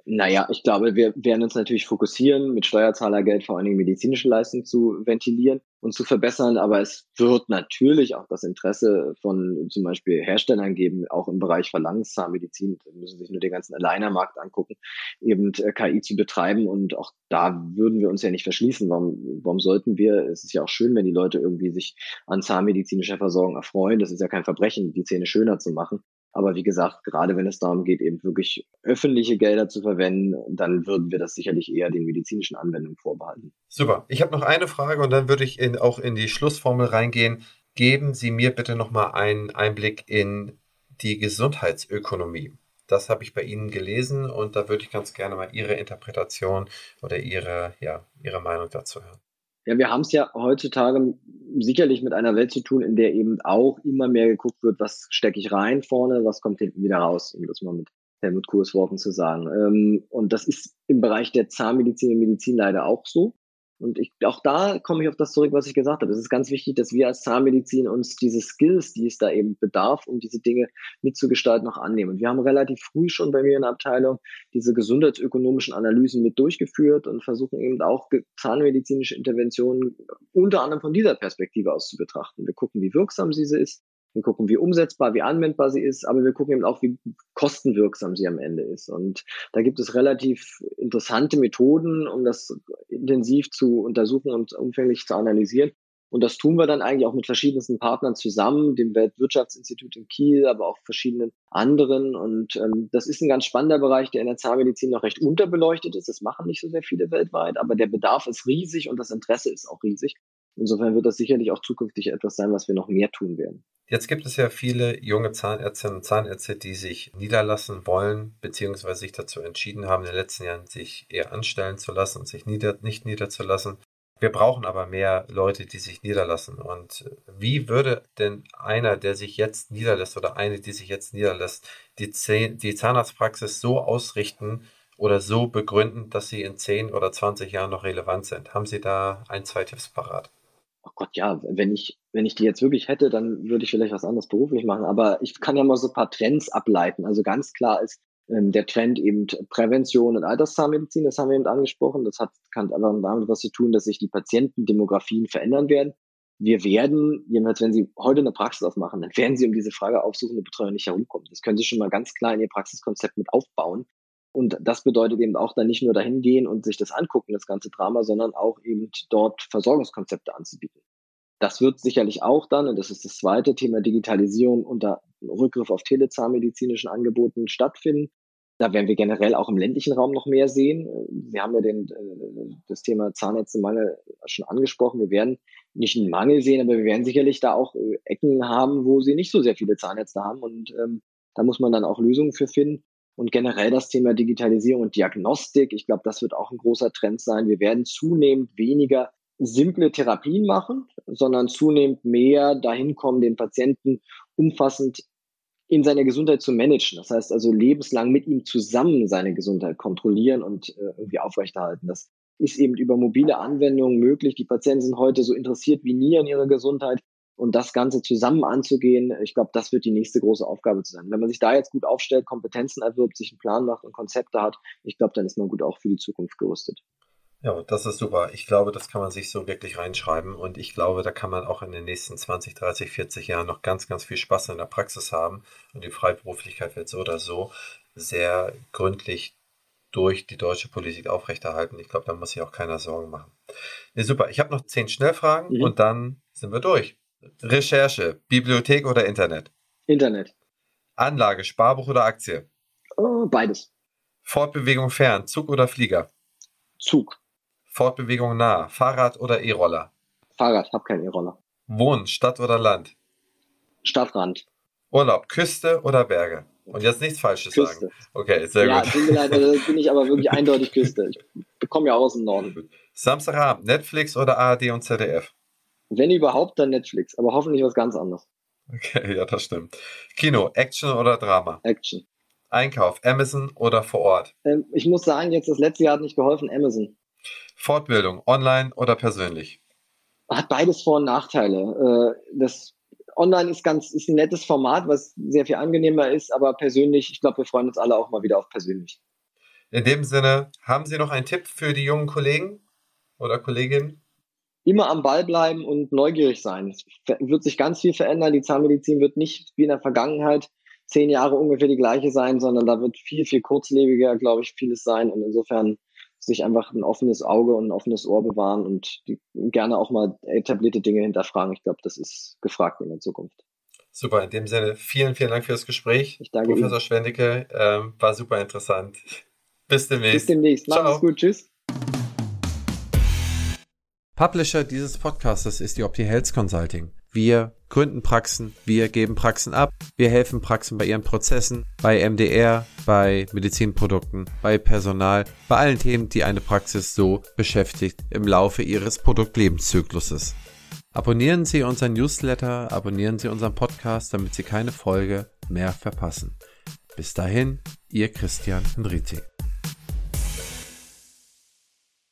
Naja, ich glaube, wir werden uns natürlich fokussieren, mit Steuerzahlergeld vor allen Dingen medizinische Leistungen zu ventilieren und zu verbessern. Aber es wird natürlich auch das Interesse von zum Beispiel Herstellern geben, auch im Bereich Verlangenszahnmedizin, da müssen sich nur den ganzen Aligner-Markt angucken, eben äh, KI zu betreiben. Und auch da würden wir uns ja nicht verschließen. Warum, warum sollten wir? Es ist ja auch schön, wenn die Leute irgendwie sich an zahnmedizinischer Versorgung erfreuen. Das ist ja kein Verbrechen, die Zähne schöner zu machen. Aber wie gesagt, gerade wenn es darum geht, eben wirklich öffentliche Gelder zu verwenden, dann würden wir das sicherlich eher den medizinischen Anwendungen vorbehalten. Super. Ich habe noch eine Frage und dann würde ich in, auch in die Schlussformel reingehen. Geben Sie mir bitte nochmal einen Einblick in die Gesundheitsökonomie. Das habe ich bei Ihnen gelesen und da würde ich ganz gerne mal Ihre Interpretation oder Ihre, ja, Ihre Meinung dazu hören. Ja, wir haben es ja heutzutage sicherlich mit einer Welt zu tun, in der eben auch immer mehr geguckt wird, was stecke ich rein vorne, was kommt hinten wieder raus, um das mal mit Helmut Kursworten zu sagen. Ähm, und das ist im Bereich der Zahnmedizin und Medizin leider auch so. Und ich, auch da komme ich auf das zurück, was ich gesagt habe. Es ist ganz wichtig, dass wir als Zahnmedizin uns diese Skills, die es da eben bedarf, um diese Dinge mitzugestalten, noch annehmen. Und wir haben relativ früh schon bei mir in der Abteilung diese gesundheitsökonomischen Analysen mit durchgeführt und versuchen eben auch zahnmedizinische Interventionen unter anderem von dieser Perspektive aus zu betrachten. Wir gucken, wie wirksam diese ist, wir gucken, wie umsetzbar, wie anwendbar sie ist, aber wir gucken eben auch, wie kostenwirksam sie am Ende ist. Und da gibt es relativ interessante Methoden, um das intensiv zu untersuchen und umfänglich zu analysieren. Und das tun wir dann eigentlich auch mit verschiedensten Partnern zusammen, dem Weltwirtschaftsinstitut in Kiel, aber auch verschiedenen anderen. Und ähm, das ist ein ganz spannender Bereich, der in der Zahnmedizin noch recht unterbeleuchtet ist. Das machen nicht so sehr viele weltweit, aber der Bedarf ist riesig und das Interesse ist auch riesig. Insofern wird das sicherlich auch zukünftig etwas sein, was wir noch mehr tun werden. Jetzt gibt es ja viele junge Zahnärztinnen und Zahnärzte, die sich niederlassen wollen, beziehungsweise sich dazu entschieden haben, in den letzten Jahren sich eher anstellen zu lassen und sich nieder, nicht niederzulassen. Wir brauchen aber mehr Leute, die sich niederlassen. Und wie würde denn einer, der sich jetzt niederlässt oder eine, die sich jetzt niederlässt, die, die Zahnarztpraxis so ausrichten oder so begründen, dass sie in 10 oder 20 Jahren noch relevant sind? Haben Sie da ein, zwei Tipps parat? oh Gott, ja, wenn ich, wenn ich die jetzt wirklich hätte, dann würde ich vielleicht was anderes beruflich machen. Aber ich kann ja mal so ein paar Trends ableiten. Also ganz klar ist ähm, der Trend eben Prävention und Alterszahnmedizin, das haben wir eben angesprochen. Das hat, kann aber damit was zu tun, dass sich die Patientendemografien verändern werden. Wir werden, jedenfalls wenn Sie heute eine Praxis aufmachen, dann werden Sie um diese Frage aufsuchende Betreuung nicht herumkommen. Das können Sie schon mal ganz klar in Ihr Praxiskonzept mit aufbauen. Und das bedeutet eben auch dann nicht nur dahin gehen und sich das angucken, das ganze Drama, sondern auch eben dort Versorgungskonzepte anzubieten. Das wird sicherlich auch dann, und das ist das zweite Thema Digitalisierung unter Rückgriff auf telezahnmedizinischen Angeboten stattfinden. Da werden wir generell auch im ländlichen Raum noch mehr sehen. Wir haben ja den, äh, das Thema Zahnärztemangel schon angesprochen. Wir werden nicht einen Mangel sehen, aber wir werden sicherlich da auch äh, Ecken haben, wo sie nicht so sehr viele Zahnärzte haben. Und ähm, da muss man dann auch Lösungen für finden. Und generell das Thema Digitalisierung und Diagnostik, ich glaube, das wird auch ein großer Trend sein. Wir werden zunehmend weniger simple Therapien machen, sondern zunehmend mehr dahin kommen, den Patienten umfassend in seiner Gesundheit zu managen. Das heißt also lebenslang mit ihm zusammen seine Gesundheit kontrollieren und äh, irgendwie aufrechterhalten. Das ist eben über mobile Anwendungen möglich. Die Patienten sind heute so interessiert wie nie an ihrer Gesundheit und das Ganze zusammen anzugehen, ich glaube, das wird die nächste große Aufgabe zu sein. Wenn man sich da jetzt gut aufstellt, Kompetenzen erwirbt, sich einen Plan macht und Konzepte hat, ich glaube, dann ist man gut auch für die Zukunft gerüstet. Ja, das ist super. Ich glaube, das kann man sich so wirklich reinschreiben und ich glaube, da kann man auch in den nächsten 20, 30, 40 Jahren noch ganz, ganz viel Spaß in der Praxis haben und die Freiberuflichkeit wird so oder so sehr gründlich durch die deutsche Politik aufrechterhalten. Ich glaube, da muss sich auch keiner Sorgen machen. Nee, super. Ich habe noch zehn Schnellfragen mhm. und dann sind wir durch. Recherche, Bibliothek oder Internet? Internet. Anlage, Sparbuch oder Aktie? Oh, beides. Fortbewegung fern, Zug oder Flieger? Zug. Fortbewegung nah, Fahrrad oder E-Roller? Fahrrad, hab keinen E-Roller. Wohnen, Stadt oder Land? Stadtrand. Urlaub, Küste oder Berge? Und jetzt nichts Falsches Küste. sagen. Okay, sehr ja, gut. Also bin ich aber wirklich eindeutig Küste. Ich bekomme ja aus dem Norden. Samstagabend, Netflix oder ARD und ZDF? Wenn überhaupt, dann Netflix, aber hoffentlich was ganz anderes. Okay, ja, das stimmt. Kino, Action oder Drama? Action. Einkauf, Amazon oder vor Ort? Ähm, ich muss sagen, jetzt das letzte Jahr hat nicht geholfen, Amazon. Fortbildung, online oder persönlich? Hat beides Vor- und Nachteile. Äh, das Online ist ganz, ist ein nettes Format, was sehr viel angenehmer ist, aber persönlich, ich glaube, wir freuen uns alle auch mal wieder auf persönlich. In dem Sinne, haben Sie noch einen Tipp für die jungen Kollegen oder Kolleginnen? immer am Ball bleiben und neugierig sein. Es wird sich ganz viel verändern. Die Zahnmedizin wird nicht wie in der Vergangenheit zehn Jahre ungefähr die gleiche sein, sondern da wird viel, viel kurzlebiger, glaube ich, vieles sein. Und insofern sich einfach ein offenes Auge und ein offenes Ohr bewahren und die, gerne auch mal etablierte Dinge hinterfragen. Ich glaube, das ist gefragt in der Zukunft. Super, in dem Sinne, vielen, vielen Dank für das Gespräch. Ich danke Professor Ihnen. Schwendicke, ähm, war super interessant. Bis demnächst. Bis demnächst. Mach's gut. Tschüss. Publisher dieses Podcasts ist die Opti Health Consulting. Wir gründen Praxen, wir geben Praxen ab, wir helfen Praxen bei ihren Prozessen, bei MDR, bei Medizinprodukten, bei Personal, bei allen Themen, die eine Praxis so beschäftigt im Laufe ihres Produktlebenszykluses. Abonnieren Sie unseren Newsletter, abonnieren Sie unseren Podcast, damit Sie keine Folge mehr verpassen. Bis dahin, Ihr Christian Henrizi.